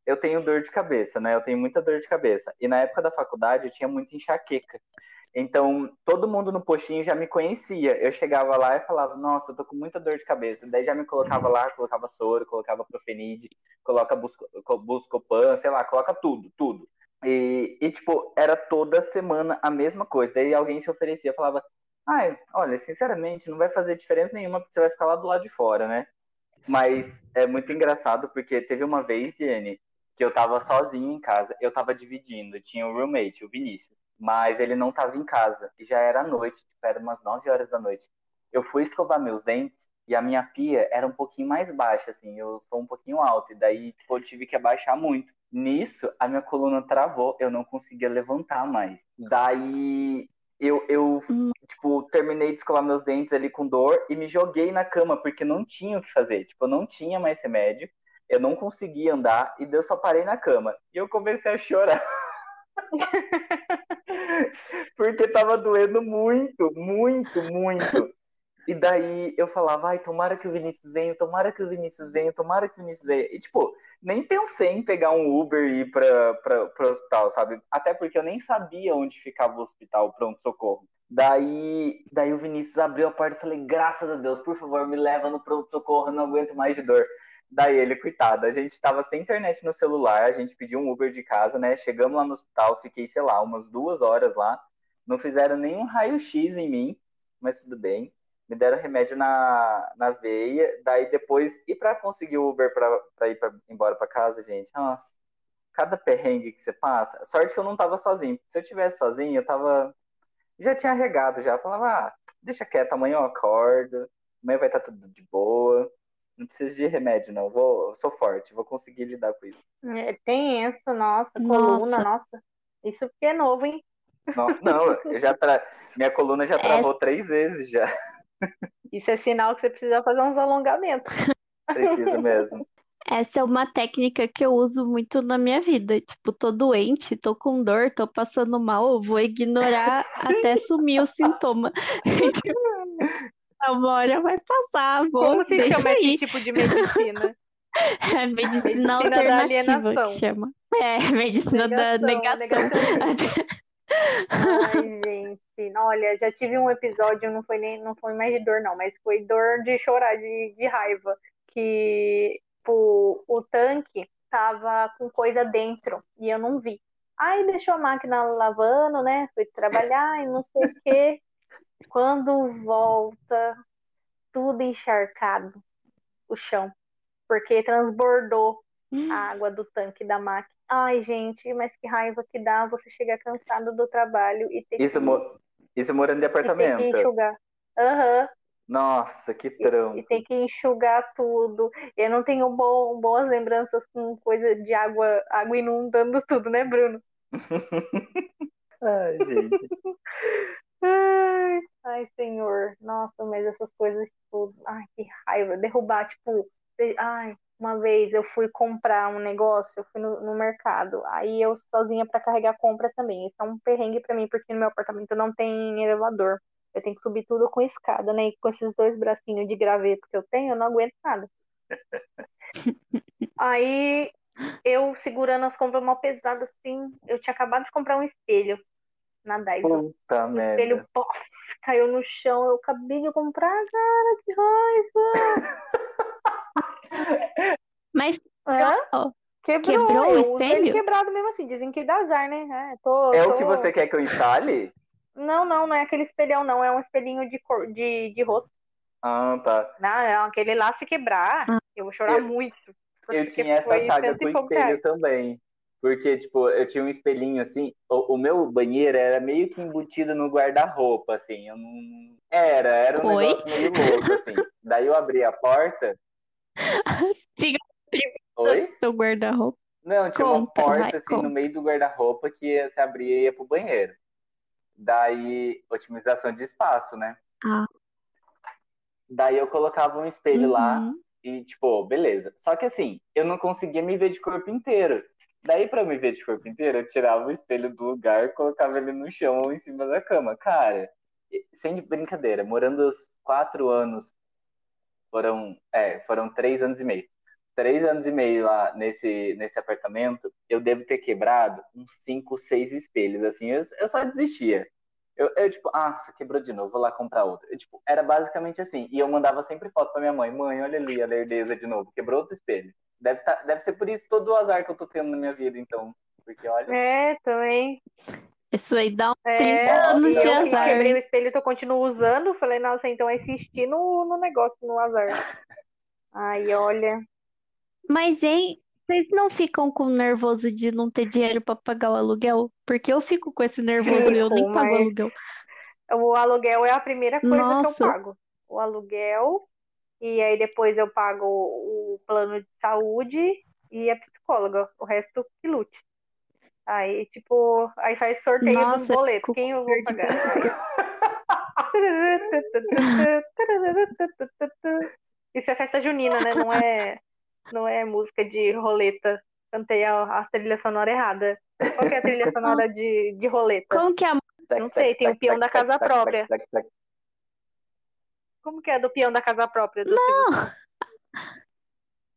Eu tenho dor de cabeça, né? Eu tenho muita dor de cabeça. E na época da faculdade eu tinha muita enxaqueca. Então, todo mundo no postinho já me conhecia. Eu chegava lá e falava, nossa, eu tô com muita dor de cabeça. Daí já me colocava lá, colocava soro, colocava profenide, coloca busco- co- buscopan, sei lá, coloca tudo, tudo. E, e, tipo, era toda semana a mesma coisa. Daí alguém se oferecia, falava, ai, olha, sinceramente, não vai fazer diferença nenhuma, porque você vai ficar lá do lado de fora, né? Mas é muito engraçado, porque teve uma vez, Jenny, que eu tava sozinho em casa, eu tava dividindo, tinha o roommate, o Vinícius, mas ele não tava em casa, e já era noite, tipo, era umas 9 horas da noite. Eu fui escovar meus dentes, e a minha pia era um pouquinho mais baixa, assim, eu sou um pouquinho alto, e daí, tipo, eu tive que abaixar muito. Nisso, a minha coluna travou, eu não conseguia levantar mais. Daí, eu, eu tipo, terminei de escovar meus dentes ali com dor e me joguei na cama, porque não tinha o que fazer. Tipo, eu não tinha mais remédio, eu não conseguia andar, e eu só parei na cama. E eu comecei a chorar. [LAUGHS] porque tava doendo muito, muito, muito. E daí eu falava, ai, tomara que o Vinícius venha, tomara que o Vinícius venha, tomara que o Vinícius venha. E, tipo, nem pensei em pegar um Uber e ir pra, pra, pro hospital, sabe? Até porque eu nem sabia onde ficava o hospital, pronto-socorro. Daí, daí o Vinícius abriu a porta e falei, graças a Deus, por favor, me leva no pronto-socorro, eu não aguento mais de dor. Daí ele, coitado, a gente tava sem internet no celular, a gente pediu um Uber de casa, né? Chegamos lá no hospital, fiquei, sei lá, umas duas horas lá. Não fizeram nenhum raio-x em mim, mas tudo bem. Me deram remédio na, na veia. Daí depois, e pra conseguir o Uber pra, pra ir pra, embora pra casa, gente? Nossa, cada perrengue que você passa. Sorte que eu não tava sozinho. Se eu tivesse sozinho, eu tava. Já tinha regado já. Falava, ah, deixa quieto, amanhã eu acordo. Amanhã vai estar tudo de boa. Não preciso de remédio, não. Vou, eu sou forte, vou conseguir lidar com isso. é tenso, nossa, Nossa. coluna, nossa. Isso porque é novo, hein? Não, não eu já tra... minha coluna já travou três vezes já. Isso é sinal que você precisa fazer uns alongamentos. Precisa mesmo. Essa é uma técnica que eu uso muito na minha vida. Tipo, tô doente, tô com dor, tô passando mal, eu vou ignorar [LAUGHS] até sumir o sintoma. [LAUGHS] Hora vai passar, vou, Como se chama aí. esse tipo de medicina? [LAUGHS] É medicina da alternativa alienação. que chama. É, medicina da Negação, negação. [LAUGHS] Ai, gente, olha, já tive um episódio, não foi nem, não foi mais de dor, não, mas foi dor de chorar, de, de raiva, que tipo, o tanque tava com coisa dentro e eu não vi. Aí deixou a máquina lavando, né? Fui trabalhar e não sei o quê. Quando volta, tudo encharcado, o chão, porque transbordou a água do tanque da máquina. Ai, gente, mas que raiva que dá você chegar cansado do trabalho e ter Isso, que, mo... isso morando de e ter que apartamento. enxugar. Aham, Nossa, que e trampo. tem que enxugar tudo. Eu não tenho bom, boas lembranças com coisa de água, água inundando [LAUGHS] tudo, né, Bruno? [LAUGHS] Ai, gente. [LAUGHS] Ai, ai, senhor. Nossa, mas essas coisas, tipo, ai, que raiva. Derrubar, tipo, ai, uma vez eu fui comprar um negócio, eu fui no, no mercado, aí eu sozinha pra carregar compra também. Isso é um perrengue pra mim, porque no meu apartamento não tem elevador. Eu tenho que subir tudo com escada, né? E com esses dois bracinhos de graveto que eu tenho, eu não aguento nada. [LAUGHS] Aí eu segurando as compras mal pesado assim, eu tinha acabado de comprar um espelho na Dyson. Puta O espelho, merda. pof, caiu no chão. Eu acabei de comprar, cara, que raiva. [LAUGHS] Mas Hã? Quebrou, Quebrou o eu espelho? quebrado mesmo assim. Dizem que dá azar, né? É, tô, É tô- o que você quer que eu instale? Não, não, não é aquele espelhão, não. É um espelhinho de, cor... de, de rosto. Ah, tá. Não, é aquele lá se quebrar, Ah. eu vou chorar Eu- muito. Eu tinha essa saga com o espelho reais. também. Porque, tipo, eu tinha um espelhinho assim. O, o meu banheiro era meio que embutido no guarda-roupa, assim. Eu não... Era, era um Oi? negócio meio louco, assim. Daí eu abri a porta. [LAUGHS] Tinha Oi? seu guarda-roupa. Não, tinha uma Conta, porta vai, assim conta. no meio do guarda-roupa que se abria e ia pro banheiro. Daí, otimização de espaço, né? Ah. Daí eu colocava um espelho lá Uhum. e, tipo, beleza. Só que assim, eu não conseguia me ver de corpo inteiro. Daí, pra me ver de corpo inteiro, eu tirava o espelho do lugar, colocava ele no chão ou em cima da cama. Cara, sem brincadeira, morando os quatro anos, foram, é, foram três anos e meio. Três anos e meio lá nesse, nesse apartamento, eu devo ter quebrado uns cinco, seis espelhos, assim, eu, eu só desistia. Eu, eu, tipo, ah, quebrou de novo, vou lá comprar outro. Eu, tipo, era basicamente assim. E eu mandava sempre foto pra minha mãe. Mãe, olha ali a lerdeza de novo. Quebrou outro espelho. Deve, tá, deve ser por isso todo o azar que eu tô tendo na minha vida, então. Porque, olha. É, também. Isso aí dá um É, 30 anos e de eu azar. quebrei o espelho que eu continuo usando. Falei, nossa, então é insistir no, no negócio, no azar. Ai, olha. Mas, hein, vocês não ficam com nervoso de não ter dinheiro pra pagar o aluguel? Porque eu fico com esse nervoso e eu nem pago aluguel. O aluguel é a primeira coisa que eu Nossa. pago. O aluguel, e aí depois eu pago o plano de saúde e a psicóloga. O resto que lute. Aí, tipo, aí faz sorteio dos Nossa, boletos. fico Quem eu vou pagar? Isso é festa junina, né? Não é, não é música de roleta. Cantei a, a trilha sonora errada. Qual que é a trilha sonora de, de roleta? Como que é a Não sei, tem o peão da casa própria. Como que é do peão da casa própria? Do Silvio [LAUGHS]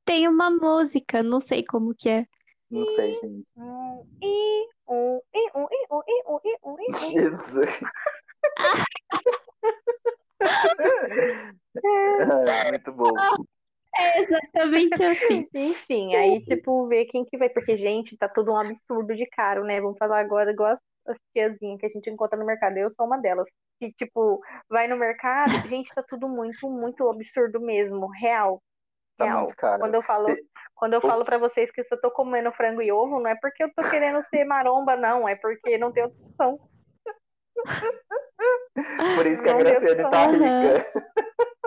Tem uma música, não sei como que é. Não sei, gente. Um, um, um, um, um, um, um. Jesus. [LAUGHS] Ah, Muito bom. [LAUGHS] É exatamente assim. Enfim, aí, tipo, ver quem que vai. Porque, gente, tá tudo um absurdo de caro, né? Vamos falar agora igual as, as tiazinhas que a gente encontra no mercado. Eu sou uma delas. Que, tipo, vai no mercado, gente, tá tudo muito, muito absurdo mesmo. Real. Tá Real. caro. Quando eu falo, quando eu falo pra vocês que se eu tô comendo frango e ovo, não é porque eu tô querendo ser maromba, não. É porque não tem outra opção. Por isso que a Não deu Graciane tá rica.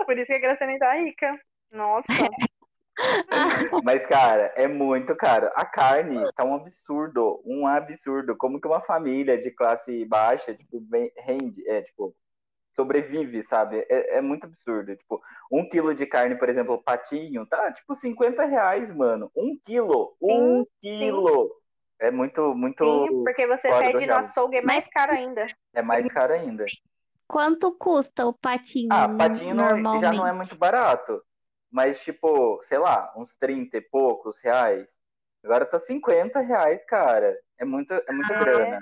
Por isso que a Graciane tá rica. Nossa. [LAUGHS] [LAUGHS] Mas, cara, é muito caro. A carne tá um absurdo, um absurdo. Como que uma família de classe baixa, tipo, bem- rende, é, tipo, sobrevive, sabe? É, é muito absurdo. Tipo, um quilo de carne, por exemplo, patinho, tá, tipo, 50 reais, mano. Um quilo, um quilo. É muito, muito, Sim, porque você pede no açougue, é mais caro ainda. é mais caro ainda. Quanto custa o patinho Ah, patinho não- já não é muito barato. Mas, tipo, sei lá, uns 30 e poucos reais. Agora tá 50 reais, cara. É muita, é muita Ah, grana.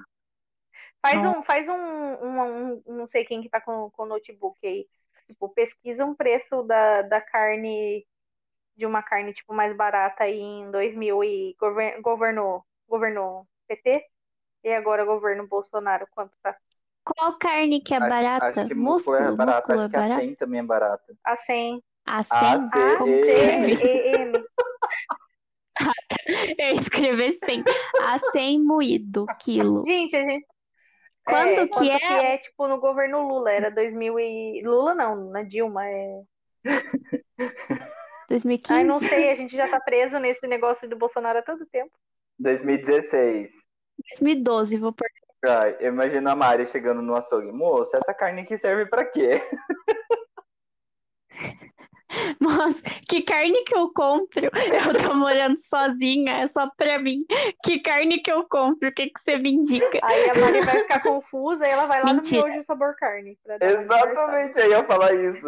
Faz Nossa. um, faz um, um, um- não sei quem que tá com, com o notebook aí. Tipo, pesquisa um preço da, da carne, de uma carne, tipo, mais barata aí em 2000 e gover, governou, governou PT. E agora governo Bolsonaro, quanto tá? Qual carne que é Acho, barata? acho que músculo é barato. músculo Acho é que a barato? 100 também é barato. A 100. A A 100? C- Como E- que C, escreve? E, M. Eu escrevi 100. A 100 moído, quilo. Gente, a gente. Quanto é, que quanto é? que é, tipo, no governo Lula? Era 2000 e... Lula não, na Dilma. É... [LAUGHS] 2015? Ai, não sei, a gente já tá preso nesse negócio do Bolsonaro há tanto tempo. 2016. 2012, vou pôr. Ai, eu imagino a Mari chegando no açougue. Moço, essa carne aqui serve pra quê? [LAUGHS] [LAUGHS] Moça, que carne que eu compro? [LAUGHS] Eu tô morando sozinha, é só pra mim. Que carne que eu compro? O que que você me indica? Aí a Mari vai ficar [LAUGHS] confusa e ela vai lá Mentira. no miojo sabor carne. Exatamente, eu ia falar isso.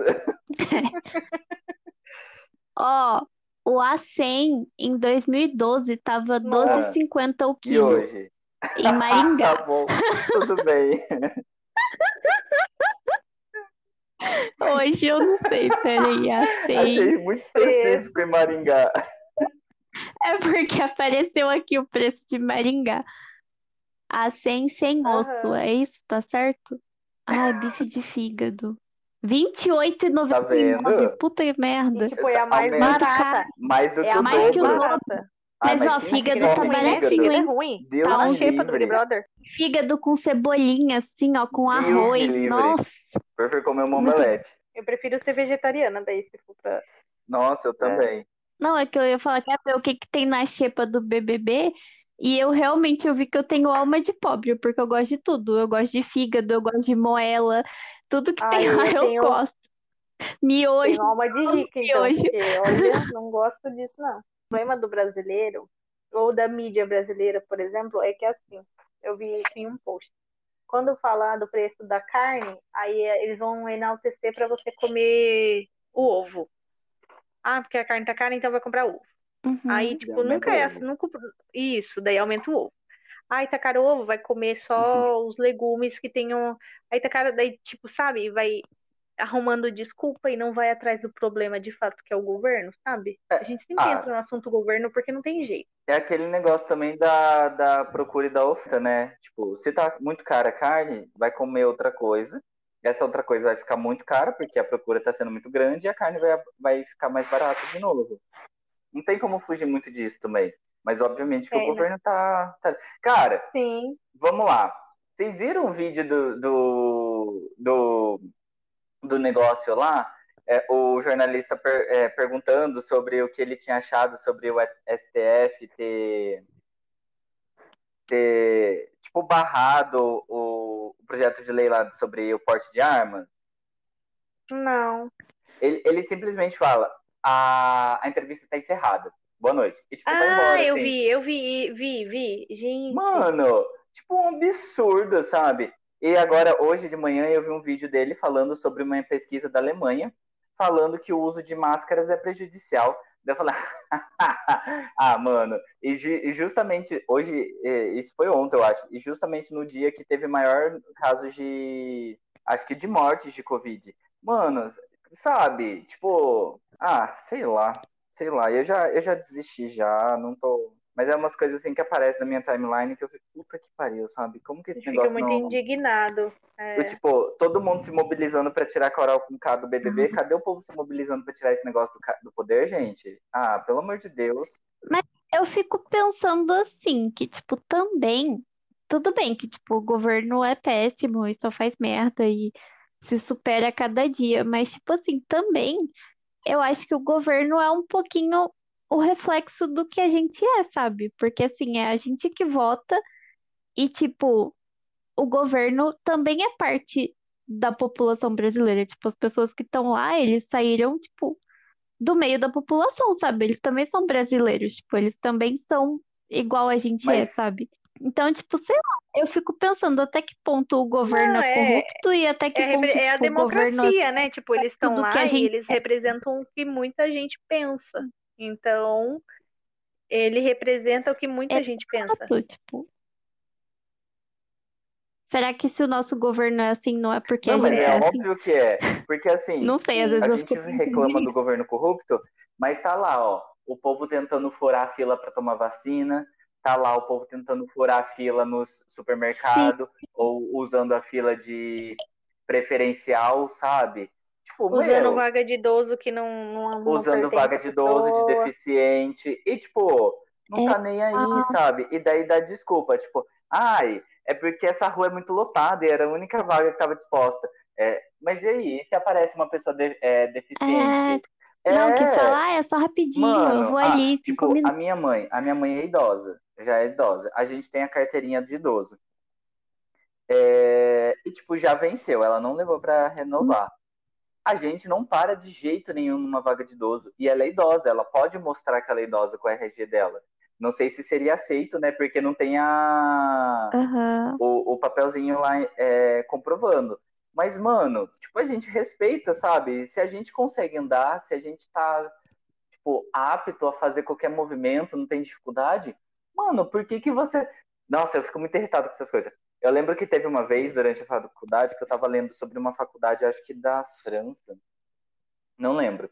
Ó, o A100 em 2012 tava Nossa. 12,50 o E quilo hoje? em Maringá. Tá bom, tudo bem. Hoje eu não sei, peraí, [LAUGHS] A100 Achei muito específico em Maringá. é porque apareceu aqui o preço de Maringá. A 100 sem osso, Aham. é isso? Tá certo? Ai, bife de fígado. Tá 28,99. vendo? Puta E, merda. tipo, é a mais Aumenta. barata. Mais do É que a o mais mais que o dobro. dobro. barata. Ai, Mas, ó, fígado tá ruim, né? baratinho, é hein? ruim. Deus Tá A um do Big. Brother. Fígado com cebolinha, assim, ó, com Deus arroz. Nossa, Prefiro comer uma omelete. Eu prefiro ser vegetariana, daí, se for pra... Nossa, eu também. não, é que eu ia falar, quer ver o que que tem na xepa do BBB? E eu realmente eu vi que eu tenho alma de pobre, porque eu gosto de tudo. Eu gosto de fígado, eu gosto de moela, tudo que Ah, tem lá eu tenho- gosto. Miojo, Tenho alma de rica, então, miojo. porque, olha, não gosto disso, não. O problema do brasileiro, ou da mídia brasileira, por exemplo, é que assim, eu vi isso em um post. Quando falar do preço da carne, aí eles vão enaltecer para você comer o ovo. Ah, porque a carne tá cara, então vai comprar ovo. Uhum. Aí, tipo, nunca é assim, nunca... Isso, daí aumenta o ovo. Ai, tá caro o ovo, vai comer só Uhum. os legumes que tenham. Aí tá caro, daí, tipo, sabe, vai arrumando desculpa e não vai atrás do problema de fato, que é o governo, sabe? A gente sempre ah. entra no assunto governo porque não tem jeito. É aquele negócio também da, da procura e da oferta, né? Tipo, se tá muito cara a carne, vai comer outra coisa. Essa outra coisa vai ficar muito cara, porque a procura tá sendo muito grande e a carne vai, vai ficar mais barata de novo. Não tem como fugir muito disso também. Mas obviamente que É, o né? governo tá, tá. Cara, Sim. vamos lá. Vocês viram o vídeo do, do, do, do negócio lá? É, o jornalista per- é, perguntando sobre o que ele tinha achado sobre o STF ter, ter tipo, barrado o, o projeto de lei lá sobre o porte de armas. Não. Ele, ele simplesmente fala: a, a entrevista está encerrada. Boa noite. E tipo, Ah, embora. eu assim. vi, eu vi, vi, vi. Gente. Mano, tipo um absurdo, sabe? E agora, hoje de manhã, eu vi um vídeo dele falando sobre uma pesquisa da Alemanha, falando que o uso de máscaras é prejudicial. Daí eu falei, [LAUGHS] ah, mano, e, ju- justamente hoje, isso foi ontem, eu acho, e justamente no dia que teve maior caso de, acho que de mortes de Covid. Mano, sabe, tipo, ah, sei lá, sei lá, eu já, eu já desisti já, não tô. Mas é umas coisas assim que aparecem na minha timeline que eu fico, puta que pariu, sabe? Como que esse Fica negócio muito não. indignado. É. Eu, tipo, todo mundo se mobilizando pra tirar a Coral com K do Uhum. BBB. Cadê o povo se mobilizando pra tirar esse negócio do, do poder, gente? Ah, pelo amor de Deus. Eu fico pensando assim, que, tipo, também, tudo bem que, tipo, o governo é péssimo e só faz merda e se supera a cada dia, mas, tipo assim, também, eu acho que o governo é um pouquinho o reflexo do que a gente é, sabe? Porque, assim, é a gente que vota e, tipo, o governo também é parte da população brasileira. Tipo, as pessoas que estão lá, eles saíram, tipo, do meio da população, sabe? Eles também são brasileiros, tipo, eles também são igual a gente é, Mas- sabe? Então, tipo, sei lá, eu fico pensando até que ponto o governo Não, é é- corrupto e até que É, ponto, é a tipo, o governo democracia, né? Tipo, eles estão tudo lá a e gente eles representam o que muita gente pensa. Então, ele representa o que muita gente pensa. Tipo. Será que se o nosso governo é assim, não é porque Não, a mas gente é é assim? óbvio que é. Porque assim, Não sei, às vezes a gente reclama do governo corrupto, mas tá lá, ó, o povo tentando furar a fila para tomar vacina, tá lá o povo tentando furar a fila no supermercado, ou usando a fila de preferencial, sabe? Tipo, Usando meu, vaga de idoso que não, não, não usando vaga de idoso, de deficiente, e tipo, não É. tá nem aí, sabe? E daí dá desculpa, tipo, ai, é porque essa rua é muito lotada e era a única vaga que tava disposta. É, mas e aí, se aparece uma pessoa de- é, deficiente? Não, que É, fala, ah, é só rapidinho, eu Mano, vou ah, ali, tipo, a minutos. minha mãe, a minha mãe é idosa, já é idosa. A gente tem a carteirinha de idoso. É, e tipo, já venceu, ela não levou pra renovar. A gente não para de jeito nenhum numa vaga de idoso. E ela é idosa, ela pode mostrar que ela é idosa com a RG dela. Não sei se seria aceito, né? Porque não tem a Aham. o, o papelzinho lá é, comprovando. Mas, mano, tipo, a gente respeita, sabe? Se a gente consegue andar, se a gente tá, tipo, apto a fazer qualquer movimento, não tem dificuldade, mano, por que que você... Nossa, eu fico muito irritado com essas coisas. Eu lembro que teve uma vez, durante a faculdade, que eu tava lendo sobre uma faculdade, acho que da França, não lembro.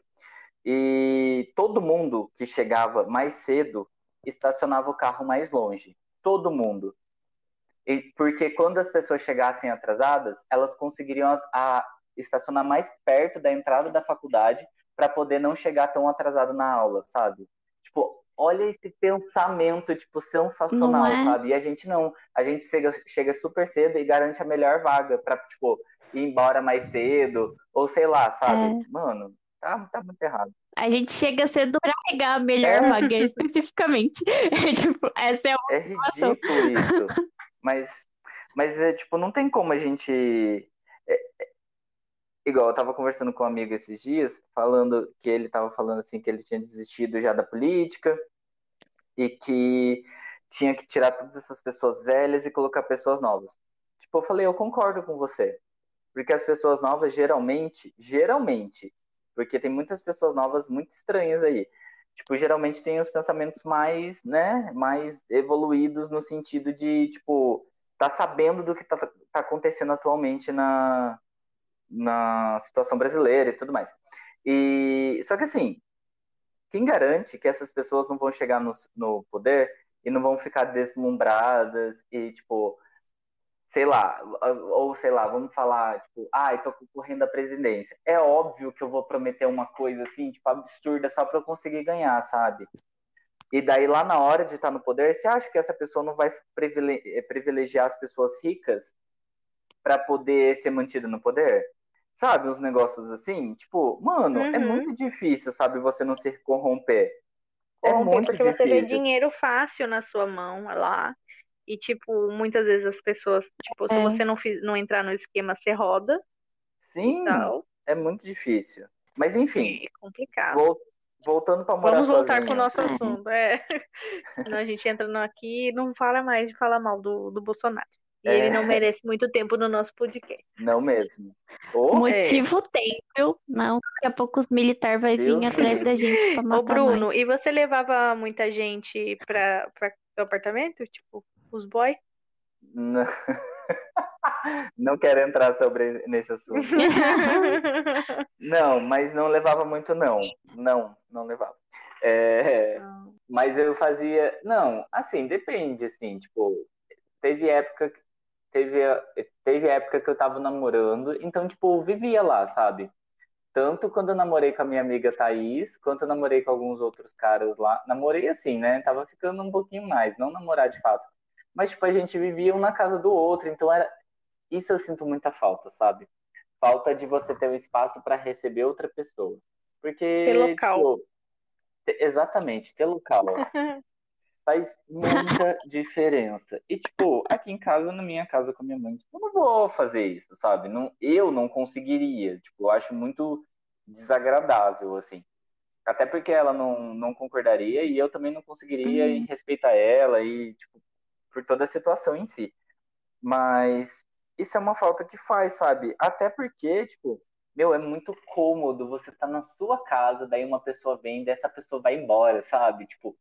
E todo mundo que chegava mais cedo estacionava o carro mais longe. Todo mundo. E, porque quando as pessoas chegassem atrasadas, elas conseguiriam a, a estacionar mais perto da entrada da faculdade para poder não chegar tão atrasado na aula, sabe? Tipo, olha esse pensamento, tipo, sensacional, é? sabe? E a gente não, a gente chega, chega super cedo e garante a melhor vaga para tipo, ir embora mais cedo, ou sei lá, sabe? É. Mano, tá, tá muito errado. A gente chega cedo pra pegar a melhor É. vaga, [LAUGHS] especificamente. [LAUGHS] É, tipo, essa é É ridículo isso. Mas, mas é, tipo, não tem como a gente. Igual, eu tava conversando com um amigo esses dias, falando que ele tava falando assim que ele tinha desistido já da política e que tinha que tirar todas essas pessoas velhas e colocar pessoas novas. Tipo, eu falei, eu concordo com você. Porque as pessoas novas, geralmente, geralmente, porque tem muitas pessoas novas muito estranhas aí. Tipo, geralmente tem os pensamentos mais, né, mais evoluídos no sentido de, tipo, tá sabendo do que tá, tá acontecendo atualmente na, na situação brasileira e tudo mais. E só que assim, quem garante que essas pessoas não vão chegar no, no poder e não vão ficar deslumbradas e tipo, sei lá, ou sei lá, vamos falar, tipo, ai, ah, tô concorrendo à presidência. É óbvio que eu vou prometer uma coisa assim, tipo, absurda só para eu conseguir ganhar, sabe? E daí lá na hora de estar no poder, você acha que essa pessoa não vai privilegiar as pessoas ricas para poder ser mantida no poder? Sabe, os negócios assim, tipo, mano, uhum. é muito difícil, sabe, você não se corromper. É muito porque difícil. você vê dinheiro fácil na sua mão lá. E, tipo, muitas vezes as pessoas, tipo, se é. você não, não entrar no esquema, você roda. Sim, tal. é muito difícil. Mas, enfim. É complicado. Vou, voltando para morar Vamos voltar sozinha. pro nosso assunto. É. [LAUGHS] Senão a gente entra aqui e não fala mais de falar mal do, do Bolsonaro. E é. ele não merece muito tempo no nosso podcast. Não mesmo. Oh, Motivo é. tem, viu? Não, daqui a pouco os militares vão vir Deus atrás da gente pra matar Ô, Bruno, nós. e você levava muita gente pra, pra seu apartamento? Tipo, os boy? Não, [LAUGHS] não quero entrar sobre nesse assunto. [LAUGHS] não, mas não levava muito, não. Não, não levava. É, mas eu fazia. Não, assim, depende, assim, tipo, teve época. Teve, teve época que eu tava namorando, então, tipo, eu vivia lá, sabe? Tanto quando eu namorei com a minha amiga Thaís, quanto eu namorei com alguns outros caras lá. Namorei assim, né? Tava ficando um pouquinho mais, não namorar de fato. Mas, tipo, a gente vivia um na casa do outro, então era. Isso eu sinto muita falta, sabe? Falta de você ter um espaço para receber outra pessoa. Porque. Ter local. Tipo, exatamente, ter local. [LAUGHS] Faz muita [LAUGHS] diferença. E, tipo, aqui em casa, na minha casa com a minha mãe, tipo, eu não vou fazer isso, sabe? Não, eu não conseguiria. Tipo, eu acho muito desagradável, assim. Até porque ela não, não concordaria e eu também não conseguiria Uhum. respeitar ela e, tipo, por toda a situação em si. Mas isso é uma falta que faz, sabe? Até porque, tipo, meu, é muito cômodo você estar na sua casa, daí uma pessoa vem, daí essa pessoa vai embora, sabe? Tipo,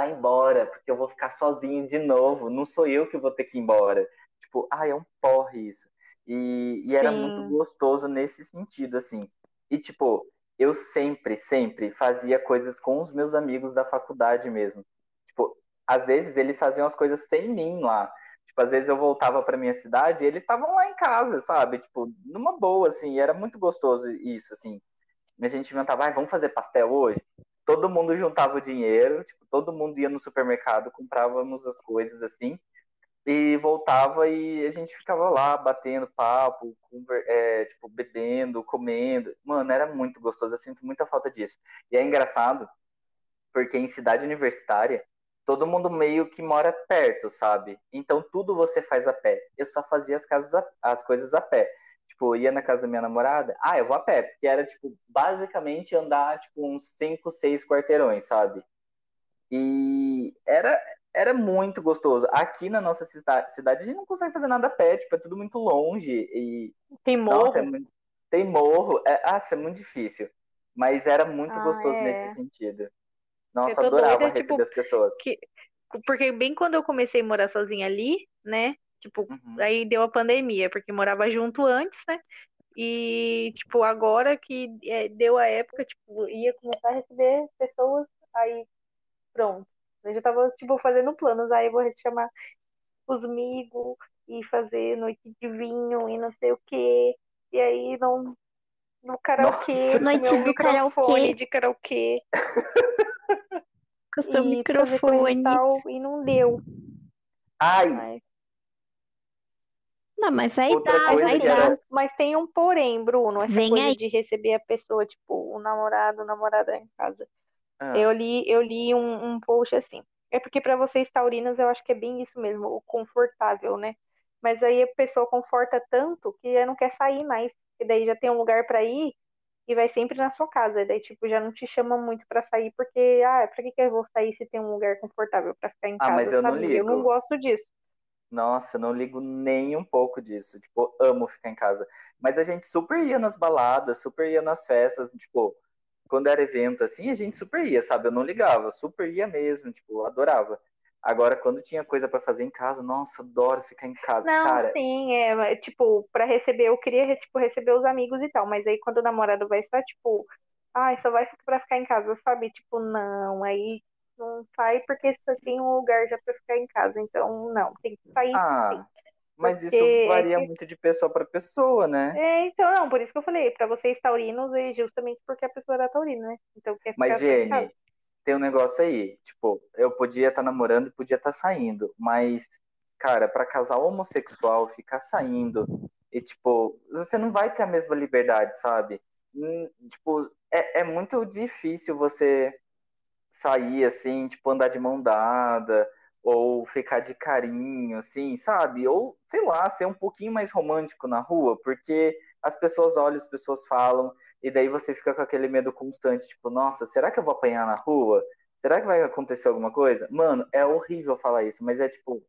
vai embora, porque eu vou ficar sozinho de novo, não sou eu que vou ter que ir embora. Tipo, ah, é um porre isso. E, e era muito gostoso nesse sentido, assim. E, tipo, eu sempre, sempre fazia coisas com os meus amigos da faculdade mesmo. Tipo, às vezes eles faziam as coisas sem mim lá. Tipo, às vezes eu voltava para minha cidade e eles estavam lá em casa, sabe? Tipo, numa boa, assim. Era muito gostoso isso, assim. A gente inventava, ah, vamos fazer pastel hoje? Todo mundo juntava o dinheiro, tipo, todo mundo ia no supermercado, comprávamos as coisas assim, e voltava e a gente ficava lá batendo papo, conver- é, tipo, bebendo, comendo. Mano, era muito gostoso, eu sinto muita falta disso. E é engraçado, porque em cidade universitária, todo mundo meio que mora perto, sabe? Então tudo você faz a pé. Eu só fazia as, casas a- as coisas a pé. Tipo, ia na casa da minha namorada, ah, eu vou a pé, porque era, tipo, basicamente andar, tipo, uns 5, 6 quarteirões, sabe? E era, era muito gostoso. Aqui na nossa cida- cidade, a gente não consegue fazer nada a pé, tipo, é tudo muito longe. E, Tem morro. nossa, é muito- tem morro. É, nossa, é muito difícil. Mas era muito Ah, gostoso é. nesse sentido. Nossa, tô adorava doida, receber tipo, as pessoas. que, porque bem quando eu comecei a morar sozinha ali, né? Tipo, Uhum. aí deu a pandemia, porque morava junto antes, né? E, tipo, agora que é, deu a época, tipo, ia começar a receber pessoas, aí pronto. Eu já tava, tipo, fazendo planos. Aí eu vou chamar os amigos e fazer noite de vinho e não sei o quê. E aí não. No karaokê, Nossa. Noite meu do microfone karaokê. de karaokê. [LAUGHS] Com o seu e e microfone. tal, e não deu. Ai, Mas, Não, mas vai Outra dar, vai dar. era- mas tem um porém, Bruno, essa Vem coisa aí. de receber a pessoa, tipo, o namorado, namorada em casa. ah, Eu li, eu li um, um post assim. É porque para vocês taurinas eu acho que é bem isso mesmo, o confortável, né? Mas aí a pessoa conforta tanto que já não quer sair mais. E daí já tem um lugar para ir e vai sempre na sua casa. E daí, tipo, já não te chama muito para sair porque, ah, pra que que eu vou sair se tem um lugar confortável para ficar em Ah, casa, mas eu não sabe? Eu não ligo. gosto disso. Nossa, não ligo nem um pouco disso. Tipo, amo ficar em casa. Mas a gente super ia nas baladas, super ia nas festas. Tipo, quando era evento assim, a gente super ia, sabe? Eu não ligava, super ia mesmo. Tipo, adorava. Agora, quando tinha coisa pra fazer em casa, nossa, adoro ficar em casa. Não, Cara, sim, é, tipo, pra receber, eu queria, tipo, receber os amigos e tal, mas aí quando o namorado vai só, tipo, ai, só vai pra ficar em casa, sabe? Tipo, não, aí não sai porque só tem um lugar já pra ficar em casa, então não, tem que sair sim. ah, mas isso Porque é varia que- muito de pessoa pra pessoa, né? É, então, não, por isso que eu falei, pra vocês taurinos, é justamente porque a pessoa era taurina, né? Então quer Mas, ficar casa. Jenny, tem um negócio aí. Tipo, eu podia estar namorando e podia estar saindo, mas, cara, pra casal homossexual ficar saindo e, tipo, você não vai ter a mesma liberdade, sabe? Hum, Tipo, é, é muito difícil você sair assim, tipo, andar de mão dada, ou ficar de carinho, assim, sabe? Ou, sei lá, ser um pouquinho mais romântico na rua, porque as pessoas olham, as pessoas falam, e daí você fica com aquele medo constante, tipo, nossa, será que eu vou apanhar na rua? Será que vai acontecer alguma coisa? Mano, é horrível falar isso, mas é, tipo,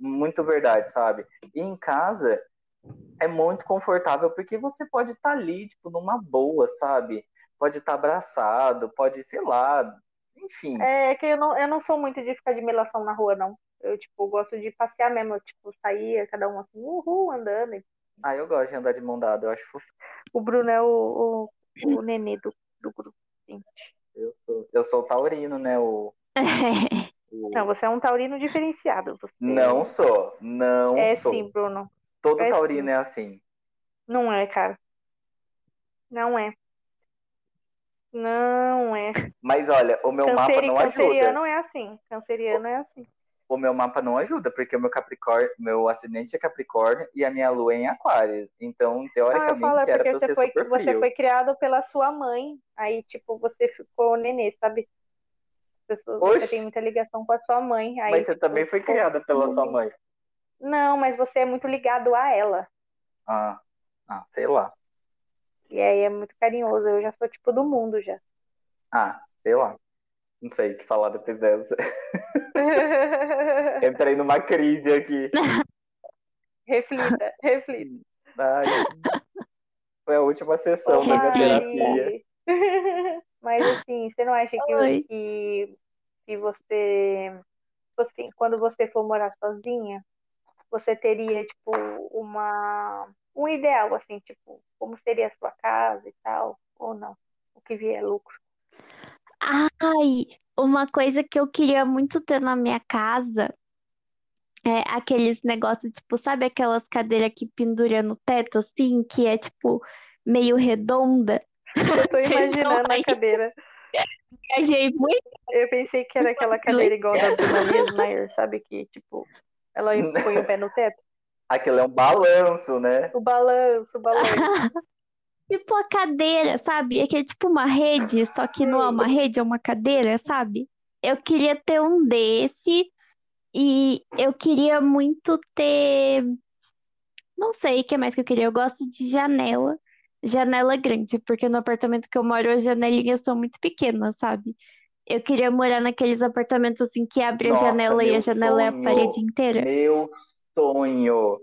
muito verdade, sabe? E em casa é muito confortável, porque você pode estar ali, tipo, numa boa, sabe? Pode estar abraçado, pode, sei lá, enfim. É que eu não, eu não sou muito de ficar de melação na rua, não. Eu, tipo, gosto de passear mesmo, eu, tipo, sair, cada um assim, uhul, andando. Ah, eu gosto de andar de mão dada, eu acho fofo. O Bruno é o, o, o nenê do, do grupo, gente. Eu sou, eu sou taurino, né? O, [LAUGHS] o- Não, você é um taurino diferenciado. Você... Não sou, não É sou. sim, Bruno. Todo é taurino sim. é assim. Não é, cara. Não é. Não é. Mas olha, o meu mapa Canceri... não ajuda. Canceriano é assim. Canceriano é assim. O meu mapa não ajuda, porque o meu Capricórnio, meu acidente é Capricórnio e a minha lua é em Aquário. Então, Ah, teoricamente, falo, é era pra você ser foi, super você frio. foi criado pela sua mãe. Aí, tipo, você ficou nenê, sabe? Pessoas, você tem muita ligação com a sua mãe. Aí, Mas você tipo, também foi criada pela sua mãe. Não, mas você é muito ligado a ela. Ah, ah, sei lá. E aí é muito carinhoso. Eu já sou tipo do mundo já. Ah, sei lá. Não sei o que falar depois dessa. [LAUGHS] Entrei numa crise aqui. [LAUGHS] reflita, reflita. Ai, foi a última sessão Ô, da minha terapia. [LAUGHS] Mas assim, você não acha que, Oi. que, que você, você, quando você for morar sozinha, você teria, tipo, uma, um ideal, assim, tipo, como seria a sua casa e tal, ou não? O que vier é lucro. Ai, uma coisa que eu queria muito ter na minha casa é aqueles negócios, tipo, sabe aquelas cadeiras que pendura no teto, assim, que é, tipo, meio redonda? Eu tô Vocês [LAUGHS] imaginando a cadeira. Achei muito. Eu pensei que era aquela cadeira igual da Dona Liesmeyer, sabe? Que, tipo, ela põe o pé no teto. Aquilo é um balanço, né? O balanço, o balanço. [LAUGHS] Tipo a cadeira, sabe? É que é tipo uma rede, só que não é uma rede, é uma cadeira, sabe? Eu queria ter um desse e eu queria muito ter. Não sei o que mais que eu queria. Eu gosto de janela. Janela grande, porque no apartamento que eu moro as janelinhas são muito pequenas, sabe? Eu queria morar naqueles apartamentos assim que abre a Nossa, janela e a janela é a sonho. parede inteira. Meu sonho.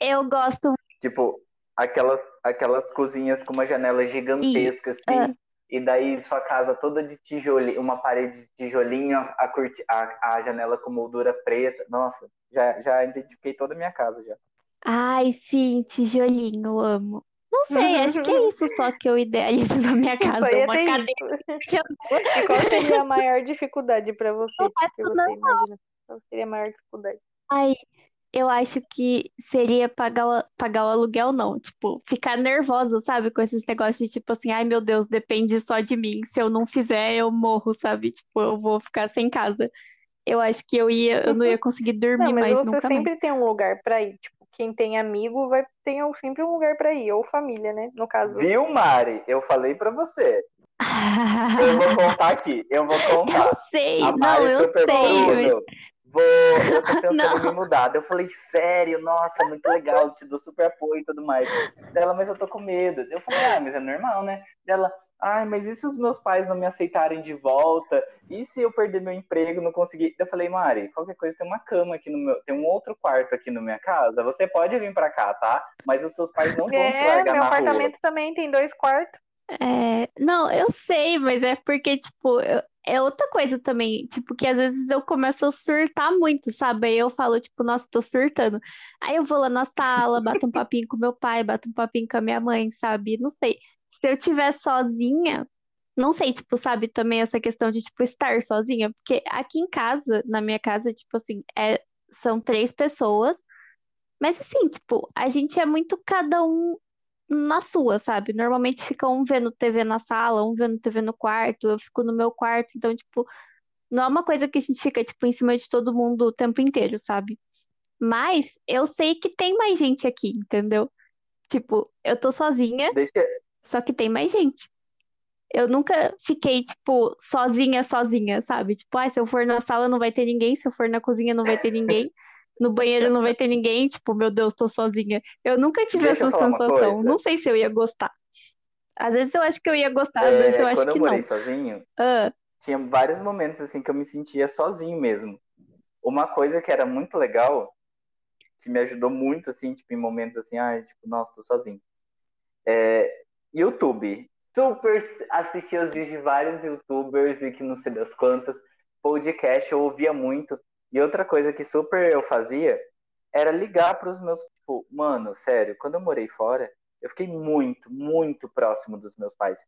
Eu gosto. Tipo, aquelas, aquelas cozinhas com uma janela gigantesca, assim. ah. E daí sua casa toda de tijolinho, uma parede de tijolinho, a, curti, a, a janela com moldura preta. Nossa, já, já identifiquei toda a minha casa já. Ai, sim, tijolinho, eu amo. Não sei, acho que é isso só [LAUGHS] que eu idealizo na minha casa, Só ia uma cadeira. [LAUGHS] E qual seria a maior dificuldade pra você? Não Tipo, é que isso você não. imagina? Qual seria a maior dificuldade? Ai, eu acho que seria pagar o, pagar o aluguel, não. Tipo, ficar nervosa, sabe? Com esses negócios de tipo assim, ai meu Deus, depende só de mim. Se eu não fizer, eu morro, sabe? Tipo, eu vou ficar sem casa. Eu acho que eu ia, eu não ia conseguir Não, dormir mas mais você nunca mais. sempre tem um lugar pra ir. Tipo, quem tem amigo vai ter sempre um lugar pra ir, ou família, né? No caso. Viu, Mari? Eu falei pra você. [LAUGHS] Eu vou contar aqui, eu vou contar. Eu sei, A não, Mari eu super sei. mas-. Vou, eu tô [LAUGHS] pensando Não. em me mudar. Daí Eu falei, sério, nossa, muito [LAUGHS] legal, te dou super apoio e tudo mais. Dela, mas eu tô com medo. Eu falei, ah, mas é normal, né? Dela, ai, mas e se os meus pais não me aceitarem de volta? E se eu perder meu emprego, não conseguir? Eu falei, Mari, qualquer coisa tem uma cama aqui no meu, tem um outro quarto aqui na minha casa. Você pode vir pra cá, tá? Mas os seus pais não vão te É, largar meu na rua. apartamento também tem dois quartos. É, não, eu sei, mas é porque, tipo, eu- é outra coisa também, tipo, que às vezes eu começo a surtar muito, sabe? Aí eu falo, tipo, nossa, tô surtando. Aí eu vou lá na sala, bato um papinho com meu pai, bato um papinho com a minha mãe, sabe? Não sei. Se eu estiver sozinha, não sei, tipo, sabe, também essa questão de, tipo, estar sozinha, porque aqui em casa, na minha casa, tipo assim, é, são três pessoas, mas assim, tipo, a gente é muito cada um na sua, sabe? Normalmente fica um vendo TV na sala, um vendo TV no quarto, eu fico no meu quarto, então, tipo, não é uma coisa que a gente fica, tipo, em cima de todo mundo o tempo inteiro, sabe? Mas eu sei que tem mais gente aqui, entendeu? Tipo, eu tô sozinha, Deixa, só que tem mais gente. Eu nunca fiquei, tipo, sozinha, sozinha, sabe? Tipo, ah, se eu for na sala não vai ter ninguém, se eu for na cozinha não vai ter ninguém, [LAUGHS] no banheiro não vai ter ninguém, tipo, meu Deus, tô sozinha. Eu nunca tive Deixa essa sensação. Não sei se eu ia gostar. Às vezes eu acho que eu ia gostar, às vezes é, eu acho quando eu que morei não. sozinho, Ah, tinha vários momentos assim que eu me sentia sozinho mesmo. Uma coisa que era muito legal, que me ajudou muito assim, tipo em momentos assim, ah, tipo, nossa, tô sozinho. É, YouTube. Super assistia os vídeos de vários YouTubers e que não sei das quantas. Podcast eu ouvia muito. E outra coisa que super eu fazia era ligar para os meus, tipo, mano, sério, quando eu morei fora, eu fiquei muito, muito próximo dos meus pais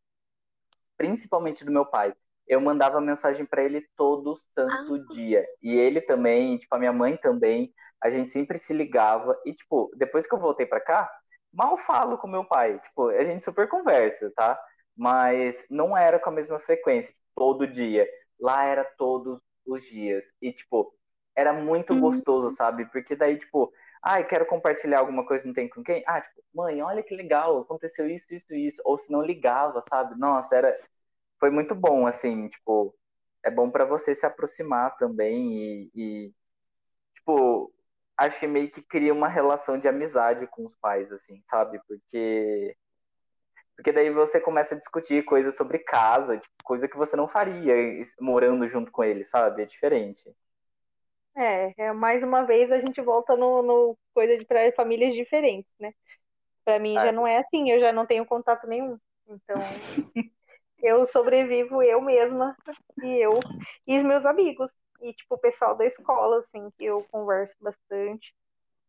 principalmente do meu pai. Eu mandava mensagem para ele todo santo dia. E ele também, tipo, a minha mãe também. A gente sempre se ligava. E, tipo, depois que eu voltei para cá, mal falo com meu pai. Tipo, a gente super conversa, tá? Mas não era com a mesma frequência, tipo, todo dia. Lá era todos os dias. E, tipo, era muito Uhum. gostoso, sabe? Porque daí, tipo, ai, quero compartilhar alguma coisa, não tem com quem? Ah, tipo, mãe, olha que legal, aconteceu isso, isso, isso. Ou se não ligava, sabe? Nossa, era foi muito bom, assim, tipo, é bom pra você se aproximar também e, e, tipo, acho que meio que cria uma relação de amizade com os pais, assim, sabe? Porque porque daí você começa a discutir coisas sobre casa, tipo, coisa que você não faria morando junto com eles, sabe? É diferente. É, é, mais uma vez a gente volta no, no coisa de para famílias diferentes, né? Pra mim já É. não é assim, eu já não tenho contato nenhum. Então, eu sobrevivo eu mesma e eu e os meus amigos e tipo o pessoal da escola assim, que eu converso bastante.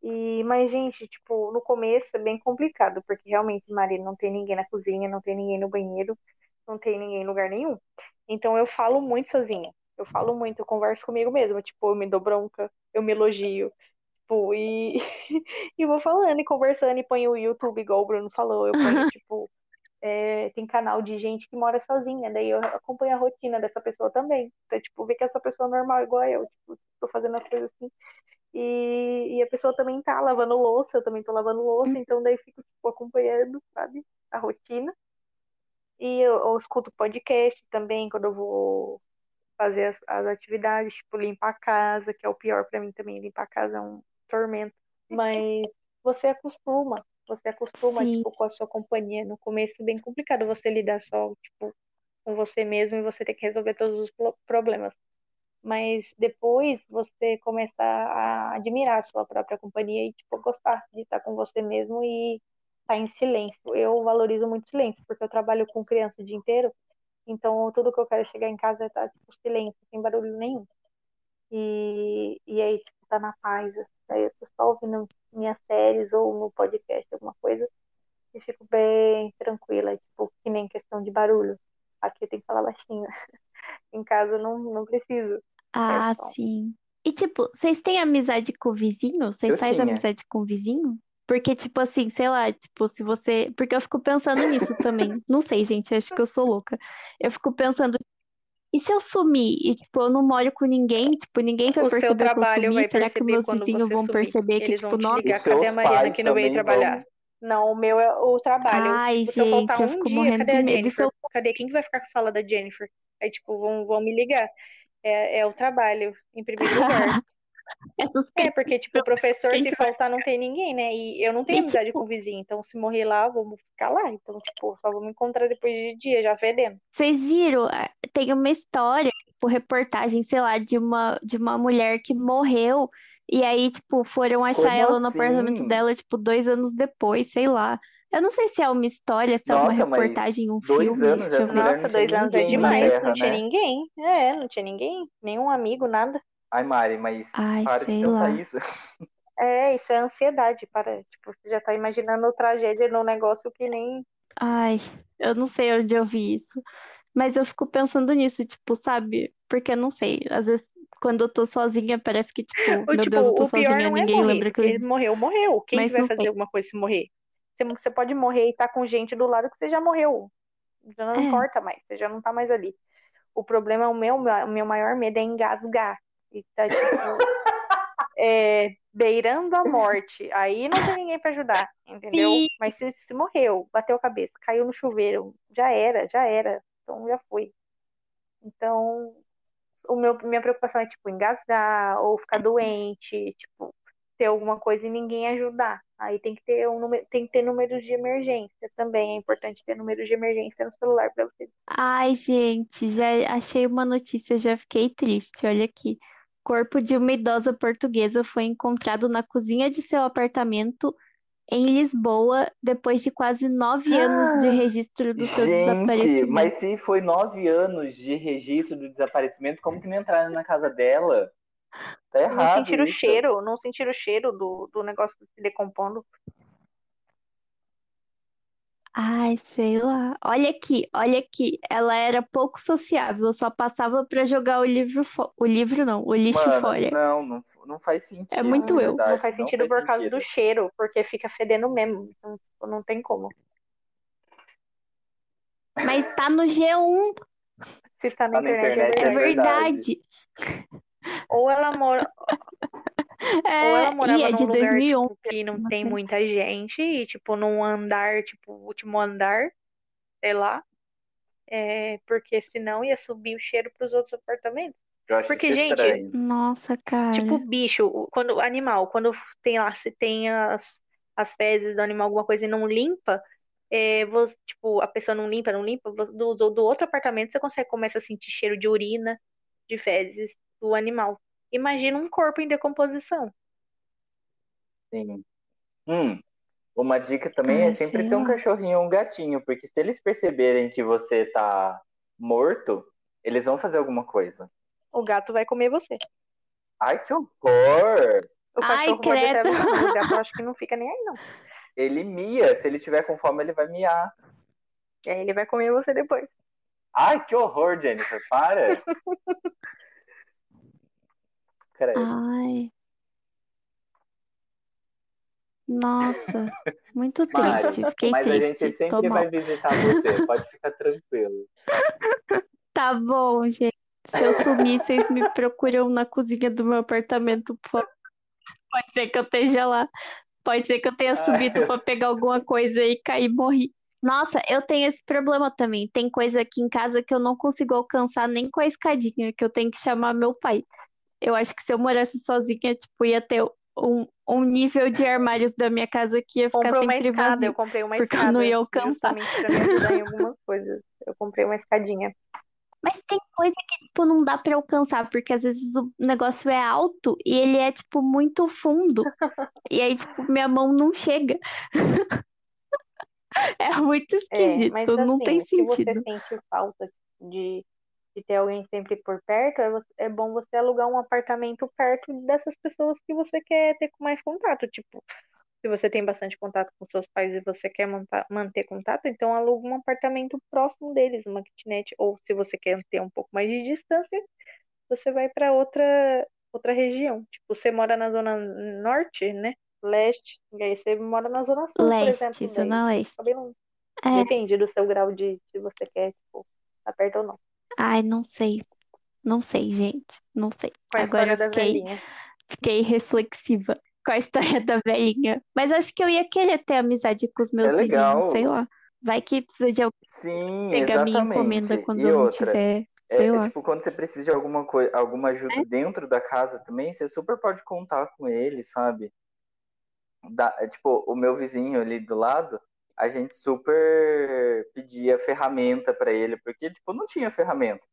E mas gente, tipo, no começo é bem complicado, porque realmente, Maria, não tem ninguém na cozinha, não tem ninguém no banheiro, não tem ninguém em lugar nenhum. Então eu falo muito sozinha. Eu falo muito, eu converso comigo mesma, tipo, eu me dou bronca, eu me elogio, tipo, e, [LAUGHS] e vou falando e conversando e ponho o YouTube, igual o Bruno falou, eu ponho, [LAUGHS] tipo, é, tem canal de gente que mora sozinha, daí eu acompanho a rotina dessa pessoa também. Então, tipo, ver que essa pessoa é normal igual eu, tipo, tô fazendo as coisas assim. E, e a pessoa também tá lavando louça, eu também tô lavando louça, então daí fico, tipo, acompanhando, sabe, a rotina. E eu, eu escuto podcast também quando eu vou fazer as, as atividades, tipo, limpar a casa, que é o pior pra mim também, limpar a casa é um tormento. Mas você acostuma, você acostuma, Sim. tipo, com a sua companhia. No começo é bem complicado você lidar só, tipo, com você mesmo e você ter que resolver todos os pro- problemas. Mas depois você começa a admirar a sua própria companhia e, tipo, gostar de estar com você mesmo e estar em silêncio. Eu valorizo muito silêncio, porque eu trabalho com criança o dia inteiro, então tudo que eu quero é chegar em casa é estar, tipo, silêncio, sem barulho nenhum. E, e aí, tipo, tá na paz. Aí eu tô só ouvindo minhas séries ou no podcast, alguma coisa, e fico bem tranquila, tipo, que nem questão de barulho. Aqui tem que falar baixinho. [LAUGHS] Em casa eu não, não preciso. Ah, É sim. E tipo, vocês têm amizade com o vizinho? Vocês Eu fazem amizade com o vizinho? Porque, tipo assim, sei lá, tipo, se você. Porque eu fico pensando nisso também. Não sei, gente, acho que eu sou louca. Eu fico pensando, e se eu sumir e, tipo, eu não moro com ninguém, tipo, ninguém vai O seu perceber que eu trabalho sumi? vai Será que perceber meus vizinhos vão sumir. perceber que, Eles tipo, vão nossa. cadê a Mariana que não veio trabalhar? vão. Não, o meu é o trabalho. Ai, Se eu faltar gente, eu um fico dia, morrendo cadê de a medo. Jennifer? eu. Cadê? Quem que vai ficar com a sala da Jennifer? Aí, tipo, vão, vão me ligar. É, é o trabalho, em primeiro lugar. [LAUGHS] É É, suspeito. porque, tipo, o professor, Quem se faltar, não tem ninguém, né? E eu não tenho E, amizade tipo, com o vizinho, então se morrer lá, vamos ficar lá. Então, tipo, só vamos encontrar depois de dia, já fedendo. Vocês viram? Ah, Tem uma história, tipo, reportagem, sei lá, de uma, de uma mulher que morreu. E aí, tipo, foram achar Como ela no apartamento assim? dela, tipo, dois anos depois, sei lá. Eu não sei se é uma história, se é uma reportagem, um dois filme. anos mulher Nossa, não tinha dois anos é demais. Terra, Não tinha né? ninguém. É, não tinha ninguém. Nenhum amigo, nada. Ai, Mari, mas Ai, para de pensar lá. isso. [LAUGHS] É, isso é ansiedade, para. Tipo, você já tá imaginando tragédia num negócio que nem. Ai, eu não sei onde eu vi isso. Mas eu fico pensando nisso, tipo, sabe? Porque eu não sei. Às vezes, quando eu tô sozinha, parece que, tipo, O, meu tipo, Deus, eu tô o pior sozinha, não é ninguém morrer, lembra que eu existo. morreu, morreu. Quem que Mas vai fazer sei. alguma coisa se morrer? Você, você pode morrer e tá com gente do lado que você já morreu. Já não É. importa mais, você já não tá mais ali. O problema é o meu, o meu maior medo é engasgar. E tá, tipo, é, beirando a morte. Aí não tem ninguém pra ajudar, entendeu? Sim. Mas se, se morreu, bateu a cabeça, caiu no chuveiro, já era, já era. Então já foi. Então, o meu, minha preocupação é, tipo, engasgar ou ficar doente, tipo, ter alguma coisa e ninguém ajudar. Aí tem que ter um número, tem que ter números de emergência também. É importante ter números de emergência no celular para você. Ai, gente, já achei uma notícia, já fiquei triste. Olha aqui. Corpo de uma idosa portuguesa foi encontrado na cozinha de seu apartamento em Lisboa depois de quase nove anos de registro do seu Gente, desaparecimento. mas se foi nove anos de registro do desaparecimento, como que não entraram na casa dela? Tá Não errado sentir o isso. cheiro, não sentir o cheiro do, do negócio se decompondo. Ai, sei lá. Olha aqui, olha aqui. Ela era pouco sociável, só passava pra jogar o livro fo... O livro não, o lixo Mano, fora. não, não, não faz sentido. É muito eu. verdade, Não faz sentido por causa sentido. do cheiro, porque fica fedendo mesmo. Então, não tem como. Mas tá no G1, Se tá na Tá na internet, é é é verdade. verdade. [LAUGHS] Ou ela mora, ou É, ela morava e é num de lugar, 2011. tipo, que não tem muita gente, e, tipo, num andar, tipo, o último andar, sei lá. É, porque senão ia subir o cheiro pros outros apartamentos. Porque, gente, estranho. Nossa, cara. Tipo, bicho, o- quando animal, quando tem lá, se tem as, as fezes do animal, alguma coisa e não limpa, é, você, tipo, a pessoa não limpa, não limpa, do, do, do outro apartamento você consegue começa a sentir cheiro de urina, de fezes do animal. Imagina um corpo em decomposição. Sim. Hum, uma dica também Ai, é sempre sei ter um cachorrinho ou um gatinho, porque se eles perceberem que você tá morto, eles vão fazer alguma coisa. O gato vai comer você. Ai, que horror! O Ai, cachorro pode até mas o gato eu [LAUGHS] acho que não fica nem aí, não. Ele mia, se ele tiver com fome, ele vai miar. E aí ele vai comer você depois. Ai, que horror, Jennifer, para! [LAUGHS] Credo. Ai. Nossa, [LAUGHS] muito Mari, triste. Fiquei mas a gente triste. Tô sempre mal. vai visitar você, pode ficar tranquilo. [LAUGHS] Tá bom, gente. Se eu sumir, vocês me procuram na cozinha do meu apartamento, por favor. Pode ser que eu esteja lá. Pode ser que eu tenha subido pra pegar alguma coisa e cair e morri. Nossa, eu tenho esse problema também. Tem coisa aqui em casa que eu não consigo alcançar nem com a escadinha, que eu tenho que chamar meu pai. Eu acho que se eu morasse sozinha, tipo, ia ter um, um nível de armários da minha casa que ia ficar Comprou uma sempre escada, vazio. eu comprei uma porque eu escada não ia alcançar. justamente pra me ajudar em algumas coisas. Eu comprei uma escadinha. Mas tem coisa que, tipo, não dá pra alcançar, porque às vezes o negócio é alto e ele é, tipo, muito fundo. E aí, tipo, minha mão não chega. [LAUGHS] É muito É, mas esquisito, não tem assim, se você sentido. sente falta de, de ter alguém sempre por perto, é, você- é bom você alugar um apartamento perto dessas pessoas que você quer ter mais contato. Tipo, Se você tem bastante contato com seus pais e você quer manter contato, então aluga um apartamento próximo deles, uma kitnet. Ou se você quer ter um pouco mais de distância, você vai para outra outra região. Tipo, você mora na zona norte, né? Leste, e aí você mora na zona sul, por Leste, exemplo. zona daí leste. É, Depende do seu grau de se você quer, tipo, tá perto ou não. Ai, não sei. Não sei, gente. Não sei. Com a Agora história eu da fiquei, velhinha. fiquei reflexiva com a história da velhinha. Mas acho que eu ia querer ter amizade com os É meus vizinhos, sei lá. Vai que precisa de alguém Sim, pegar minha encomenda exatamente. quando E eu não outra, tiver, é, sei é lá. tipo, quando você precisa de alguma coisa, alguma ajuda dentro da casa também, você super pode contar com ele, sabe? Da- é, tipo, o meu vizinho ali do lado, a gente super pedia ferramenta pra ele, porque, tipo, não tinha ferramenta.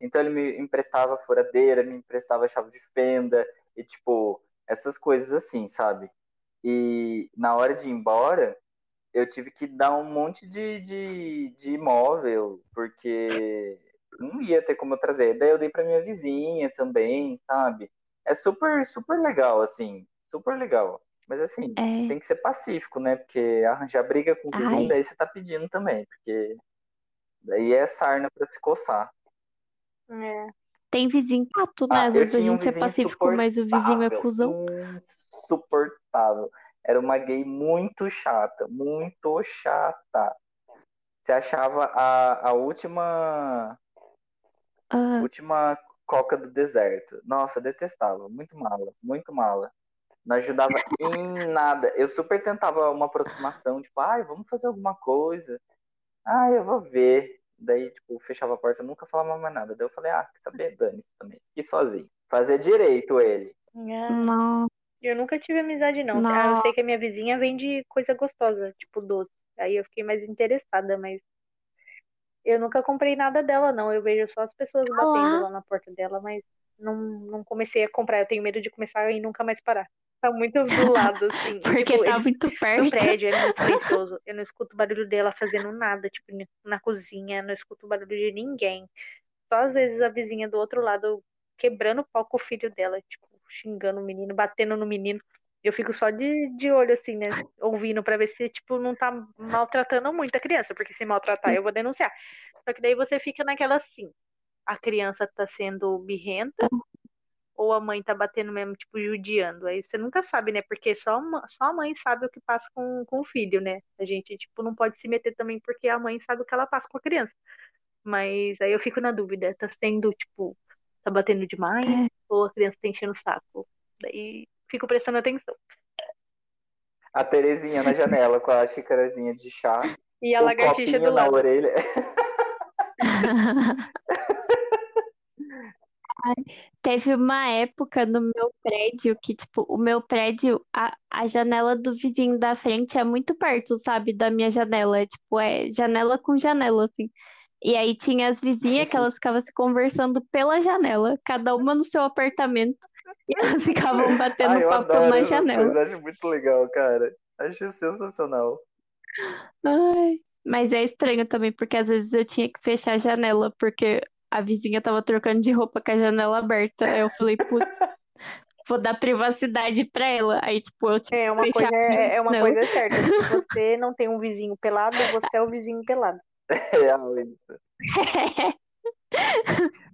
Então ele me emprestava furadeira, me emprestava chave de fenda, e, tipo, essas coisas assim, sabe? E na hora de ir embora, eu tive que dar um monte de, de, de imóvel, porque não ia ter como eu trazer. Daí eu dei pra minha vizinha também, sabe? É super, super legal, assim, super legal. Mas assim, É. tem que ser pacífico, né? Porque arranjar briga com o vizinho, Ai. daí você tá pedindo também, porque daí é sarna pra se coçar. É. Tem vizinho chato, né? Ah, Às vezes a tinha um gente é pacífico, mas o vizinho é cuzão. insuportável. Era uma gay muito chata, muito chata. Você achava a, a última, Ah, última coca do deserto. Nossa, detestava. Muito mala, muito mala. Não ajudava em nada. Eu super tentava uma aproximação, tipo, ai, vamos fazer alguma coisa. Ah, eu vou ver. Daí, tipo, fechava a porta, nunca falava mais nada. Daí eu falei, ah, quer saber? Dane-se também. Fiquei sozinho. Fazer direito ele. É. não, Eu nunca tive amizade, não. Ah, eu não. sei que a minha vizinha vende coisa gostosa, tipo doce. Aí eu fiquei mais interessada, mas eu nunca comprei nada dela, não. Eu vejo só as pessoas Ah batendo lá. lá na porta dela, mas não, não comecei a comprar. Eu tenho medo de começar e nunca mais parar. Tá muito do lado, assim. [LAUGHS] Porque tipo, tá eles, muito perto. prédio é muito silencioso. Eu não escuto o barulho dela fazendo nada, tipo, na cozinha, não escuto o barulho de ninguém. Só às vezes a vizinha do outro lado quebrando o pau com o filho dela, tipo, xingando o menino, batendo no menino. Eu fico só de, de olho, assim, né? Ouvindo pra ver se, tipo, não tá maltratando muito a criança, porque se maltratar eu vou denunciar. Só que daí você fica naquela assim: a criança tá sendo birrenta ou a mãe tá batendo mesmo, tipo, judiando. Aí você nunca sabe, né? Porque só, uma- só a mãe sabe o que passa com, com o filho, né? A gente, tipo, não pode se meter também porque a mãe sabe o que ela passa com a criança. Mas aí eu fico na dúvida, tá sendo, tipo, tá batendo demais É. ou a criança tá enchendo o saco? Daí fico prestando atenção. A Terezinha na janela com a xicarazinha de chá, [LAUGHS] E a o lagartixa do na lado. [LAUGHS] [LAUGHS] orelha. Teve uma época no meu prédio que, tipo, o meu prédio, a, a janela do vizinho da frente é muito perto, sabe, da minha janela. É, Tipo, é janela com janela, assim. E aí tinha as vizinhas que elas ficavam se conversando pela janela, cada uma no seu apartamento, e elas ficavam batendo eu papo adoro na janela. coisas, acho muito legal, cara. Acho sensacional. Ai, mas é estranho também, porque às vezes eu tinha que fechar a janela, porque a vizinha tava trocando de roupa com a janela aberta. Aí eu falei, putz, vou dar privacidade pra ela. Aí, tipo, eu tinha É, uma fechar coisa é, é uma coisa certa. Se você não tem um vizinho pelado, você é o vizinho pelado. [LAUGHS] Real isso.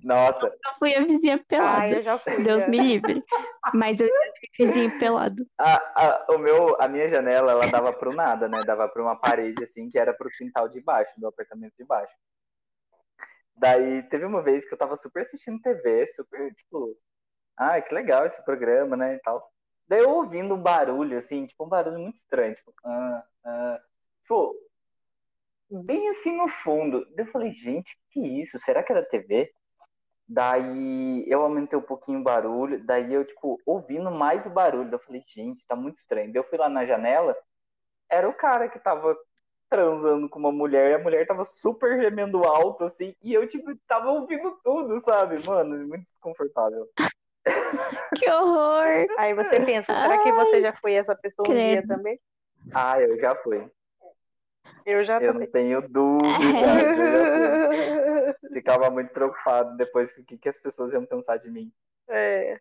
Nossa, Eu fui a vizinha Ah, pelada. eu já fui. Deus já. me livre. Mas eu já fui vizinho pelado. a, a, o meu, a minha janela, ela dava pro nada, né? Dava pra uma parede, assim, que era pro quintal de baixo, do apartamento de baixo. Daí, teve uma vez que eu tava super assistindo TV, super, tipo... Ah, que legal esse programa, né, e tal. Daí eu ouvindo um barulho, assim, tipo, um barulho muito estranho, tipo... Ah, ah, tipo, bem assim no fundo. Daí eu falei, gente, que isso? Será que era TV? Daí eu aumentei um pouquinho o barulho, daí eu, tipo, ouvindo mais o barulho. Daí eu falei, gente, tá muito estranho. Daí eu fui lá na janela, era o cara que tava transando com uma mulher, e a mulher tava super gemendo alto, assim, e eu, tipo, tava ouvindo tudo, sabe? Mano, muito desconfortável. [LAUGHS] Que horror! Aí você pensa, será que você já foi essa pessoa um dia também? Ah, eu já fui. Eu já Eu também. não tenho dúvida, eu já. [LAUGHS] Ficava muito preocupado depois com o que, que as pessoas iam pensar de mim. É,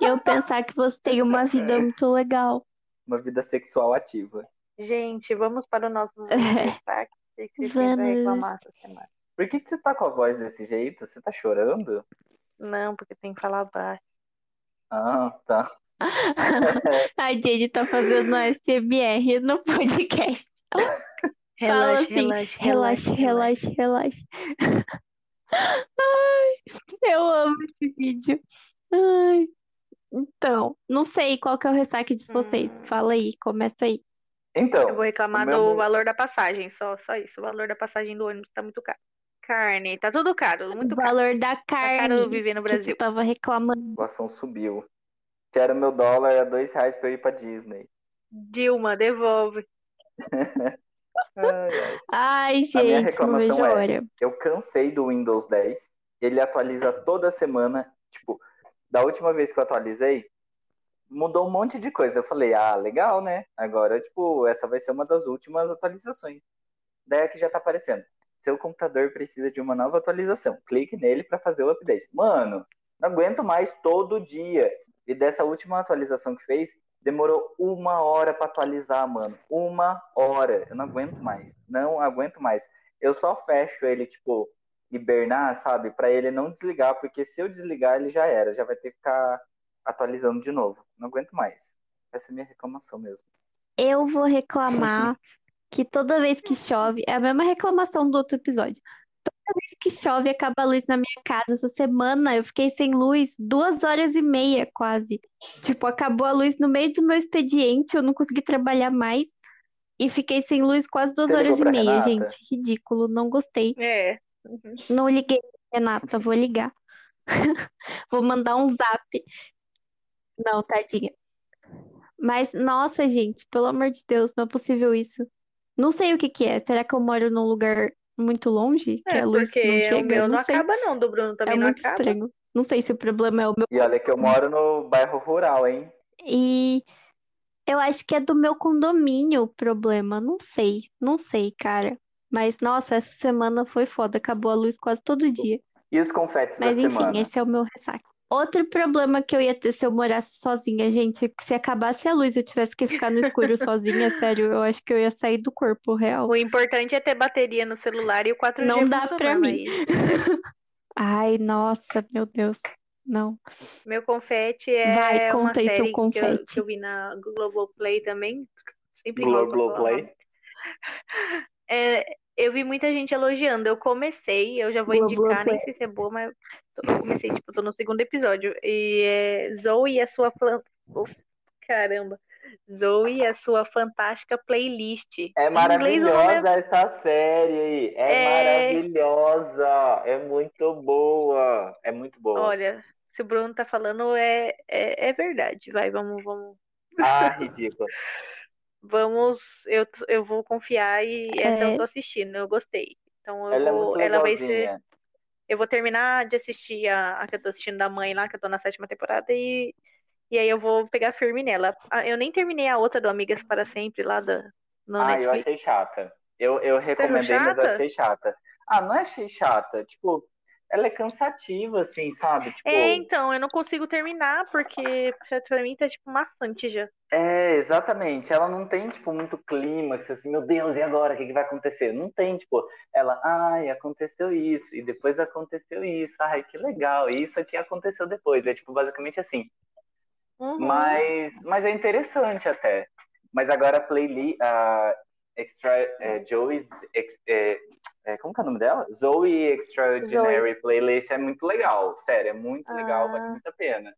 E eu pensar que você tem uma vida muito legal. uma vida sexual ativa. Gente, vamos para o nosso [LAUGHS] destaque. O que vocês têm pra Vamos. reclamar essa semana? Por que, que você tá com a voz desse jeito? Você tá chorando? Não, porque tem que falar baixo. Ah, tá. [LAUGHS] A Jade tá fazendo SMR no podcast. [LAUGHS] Fala assim, relaxa, Relaxa, relaxa, relaxa. Ai, eu amo esse vídeo. Ai. Então, não sei qual que é o ressaque de vocês. Hum. Fala aí, começa aí. Então, Eu vou reclamar O meu do valor da passagem, só, só isso. O valor da passagem do ônibus tá muito caro. Carne, tá tudo caro, O muito caro. valor da Tá caro carne viver no que Brasil. tava reclamando. a inflação subiu. Quero meu dólar a dois reais pra eu ir pra Disney. Dilma, devolve. [LAUGHS] Ai, ai. Ai, A minha gente, não reclamação é- hora. Eu cansei do Windows 10. Ele atualiza toda semana. Tipo, da última vez que eu atualizei, mudou um monte de coisa. Eu falei, ah, legal, né? Agora, tipo, essa vai ser uma das últimas atualizações. Daí aqui já tá aparecendo. Seu computador precisa de uma nova atualização. Clique nele para fazer o update. Mano, não aguento mais todo dia. E dessa última atualização que fez, demorou uma hora para atualizar, mano. Uma hora. Eu não aguento mais. Não aguento mais. Eu só fecho ele, tipo, hibernar, sabe? Para ele não desligar, porque se eu desligar, ele já era. Já vai ter que ficar atualizando de novo. Não aguento mais. Essa é a minha reclamação mesmo. Eu vou reclamar que toda vez que chove, é a mesma reclamação do outro episódio. Toda vez que chove, acaba a luz na minha casa. Essa semana eu fiquei sem luz duas horas e meia, quase. Tipo, acabou a luz no meio do meu expediente, eu não consegui trabalhar mais. E fiquei sem luz quase duas Você horas e meia, Renata? gente. Ridículo, não gostei. É. Uhum. Não liguei, Renata, vou ligar. [LAUGHS] Vou mandar um zap. Não, tadinha. Mas, nossa, gente, pelo amor de Deus, não é possível isso. Não sei o que que é. Será que eu moro num lugar muito longe que É, a luz porque não o chega? meu Eu não não sei. acaba, não. Do Bruno É também não muito acaba. estranho. Não sei se o problema é o meu. E olha que eu moro no bairro rural, hein? E eu acho que é do meu condomínio o problema. Não sei, não sei, cara. Mas, nossa, essa semana foi foda. Acabou a luz quase todo dia. E os confetes Mas da enfim, semana? esse é o meu ressaca. Outro problema que eu ia ter se eu morasse sozinha, gente, é que se acabasse a luz e eu tivesse que ficar no escuro sozinha, [LAUGHS] sério, eu acho que eu ia sair do corpo real. O importante é ter bateria no celular e o 4G Não dá pra funcionando mim. [LAUGHS] Ai, nossa, meu Deus. Não. Meu confete é Vai, uma conta seu série que eu, confete. que eu vi na Globoplay também. Sempre Globo enrolo pra falar o Play. nome. É, eu vi muita gente elogiando. Eu comecei, eu já vou indicar, Globoplay. nem sei se é boa, mas eu comecei, tipo, tô no segundo episódio. E é Zoe e a sua plan... Uf, caramba. Zoe e a sua fantástica playlist. É é maravilhosa essa série. É, É. maravilhosa. É muito boa. É muito boa. Olha, se o Bruno tá falando, é, é, é verdade. Vai, vamos, vamos, Ah, [LAUGHS] ridículo. vamos. Eu, eu vou confiar e essa eu É. tô assistindo. Eu gostei. Então eu Ela é vou, muito ela vai ser. Eu vou terminar de assistir a, a que eu tô assistindo da mãe lá, que eu tô na sétima temporada, e, e aí eu vou pegar firme nela. Eu nem terminei a outra do Amigas para Sempre lá da, no Ah, eu Netflix. achei chata. Eu, eu recomendei, mas eu achei chata. Ah, não achei chata. Tipo, ela é cansativa, assim, sabe? Tipo, É, então, eu não consigo terminar, porque pra, mim tá tipo maçante já. É, exatamente. Ela não tem, tipo, muito clímax, assim, meu Deus, e agora? O que que vai acontecer? Não tem, tipo, ela, ai, aconteceu isso, e depois aconteceu isso, ai, que legal, e isso aqui aconteceu depois. É, tipo, basicamente assim. Uhum. Mas, mas é interessante até. Mas agora a playlist, a Extra, é, Joey's, ex- é, é, como que é o nome dela? Zoe Extraordinary Playlist é muito legal, sério, é muito legal, vale Ah. muito a pena.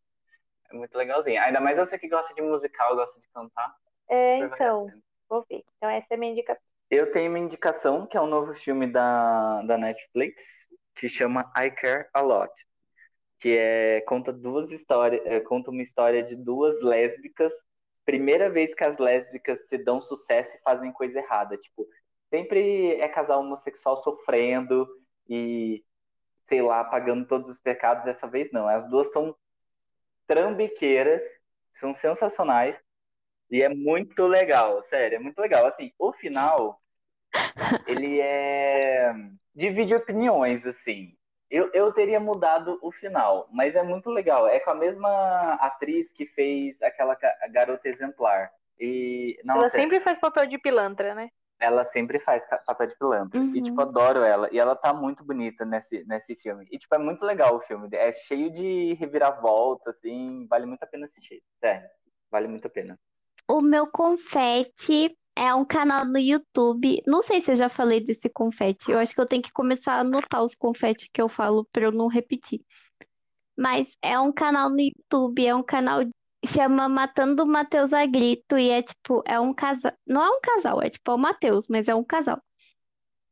É muito legalzinho. Ainda mais você que gosta de musical, gosta de cantar. É, vale então, vou ver. Então essa é a minha indicação. Eu tenho uma indicação que é um novo filme da, da Netflix que chama I Care a Lot, que é conta duas histórias, é, conta uma história de duas lésbicas. Primeira vez que as lésbicas se dão sucesso e fazem coisa errada, tipo, sempre é casal homossexual sofrendo e sei lá, pagando todos os pecados. Dessa vez não, as duas são trambiqueiras, são sensacionais e é muito legal, sério, é muito legal. Assim, o final ele é divide opiniões assim. Eu, eu teria mudado o final, mas é muito legal. É com a mesma atriz que fez aquela garota exemplar. E, Ela nossa, sempre faz papel de pilantra, né? Ela sempre faz papel de pilantra. E, Uhum. tipo, adoro ela. E ela tá muito bonita nesse, nesse filme. E, tipo, é muito legal o filme. É cheio de reviravolta, assim. Vale muito a pena assistir. Sério. Vale muito a pena. O meu confete é um canal no YouTube. Não sei se eu já falei desse confete. Eu acho que eu tenho que começar a anotar os confetes que eu falo para eu não repetir. Mas é um canal no YouTube, é um canal chama Matando o Matheus a Grito e é tipo, é um casal, não é um casal, é tipo é o Matheus, mas é um casal.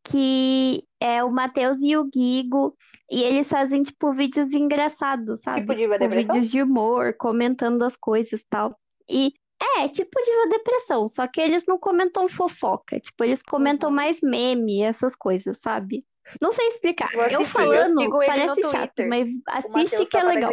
Que é o Matheus e o Guigo, e eles fazem tipo vídeos engraçados, sabe? Tipo Diva Tipo Depressão? vídeos de humor, comentando as coisas e tal. E é, tipo Diva Depressão, só que eles não comentam fofoca, tipo, eles comentam Uhum. mais meme, essas coisas, sabe? Não sei explicar. Eu Eu eu falando ele parece chato, Twitter. mas assiste que é legal.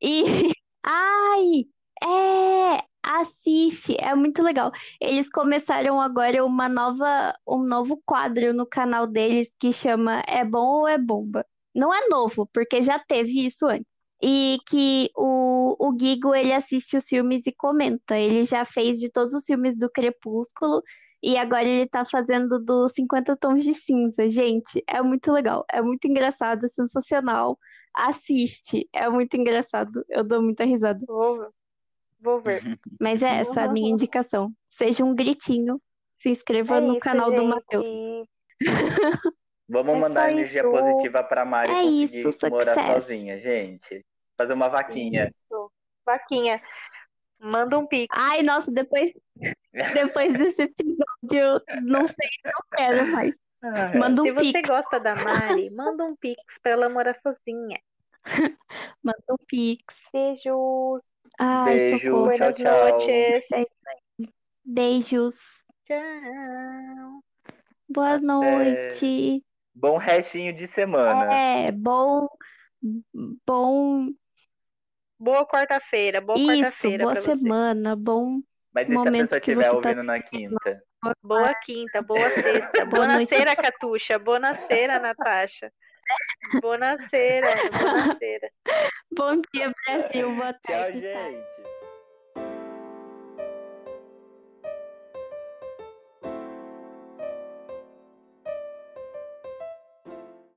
E [LAUGHS] ai, é, assiste, é muito legal. Eles começaram agora uma nova, um novo quadro no canal deles que chama É Bom ou é Bomba? Não é novo, porque já teve isso antes. E que o, o Guigo, ele assiste os filmes e comenta. Ele já fez de todos os filmes do Crepúsculo e agora ele tá fazendo dos 50 Tons de Cinza. Gente, é muito legal, é muito engraçado, é sensacional. Assiste, é muito engraçado. Eu dou muita risada. Vou ver. Vou ver. [LAUGHS] Mas é essa a minha indicação. Seja um gritinho, se inscreva É no isso, canal do gente. Matheus. [LAUGHS] Vamos É mandar energia isso. positiva pra Mari É conseguir isso, morar sucesso. sozinha, gente. Fazer uma vaquinha. Isso. Vaquinha. Manda um pix. Ai, nossa, depois, depois desse episódio, não sei se eu quero mais. Manda Se um você pix, gosta da Mari, manda um pix pra ela morar sozinha. [LAUGHS] manda um pix. Beijos. Ai, Beijo, socorro. tchau. Beijos. Tchau. Boa noite. Bom restinho de semana. É, bom, bom, Boa quarta-feira. Boa quarta-feira boa pra você. semana, bom. Mas e se a pessoa estiver tá ouvindo na quinta? Boa quinta, boa sexta. [LAUGHS] Boa noite, Catuxa. Boa noite, Natasha. Boa noite. Bom dia, Brasil. Boa Tchau, tarde. gente.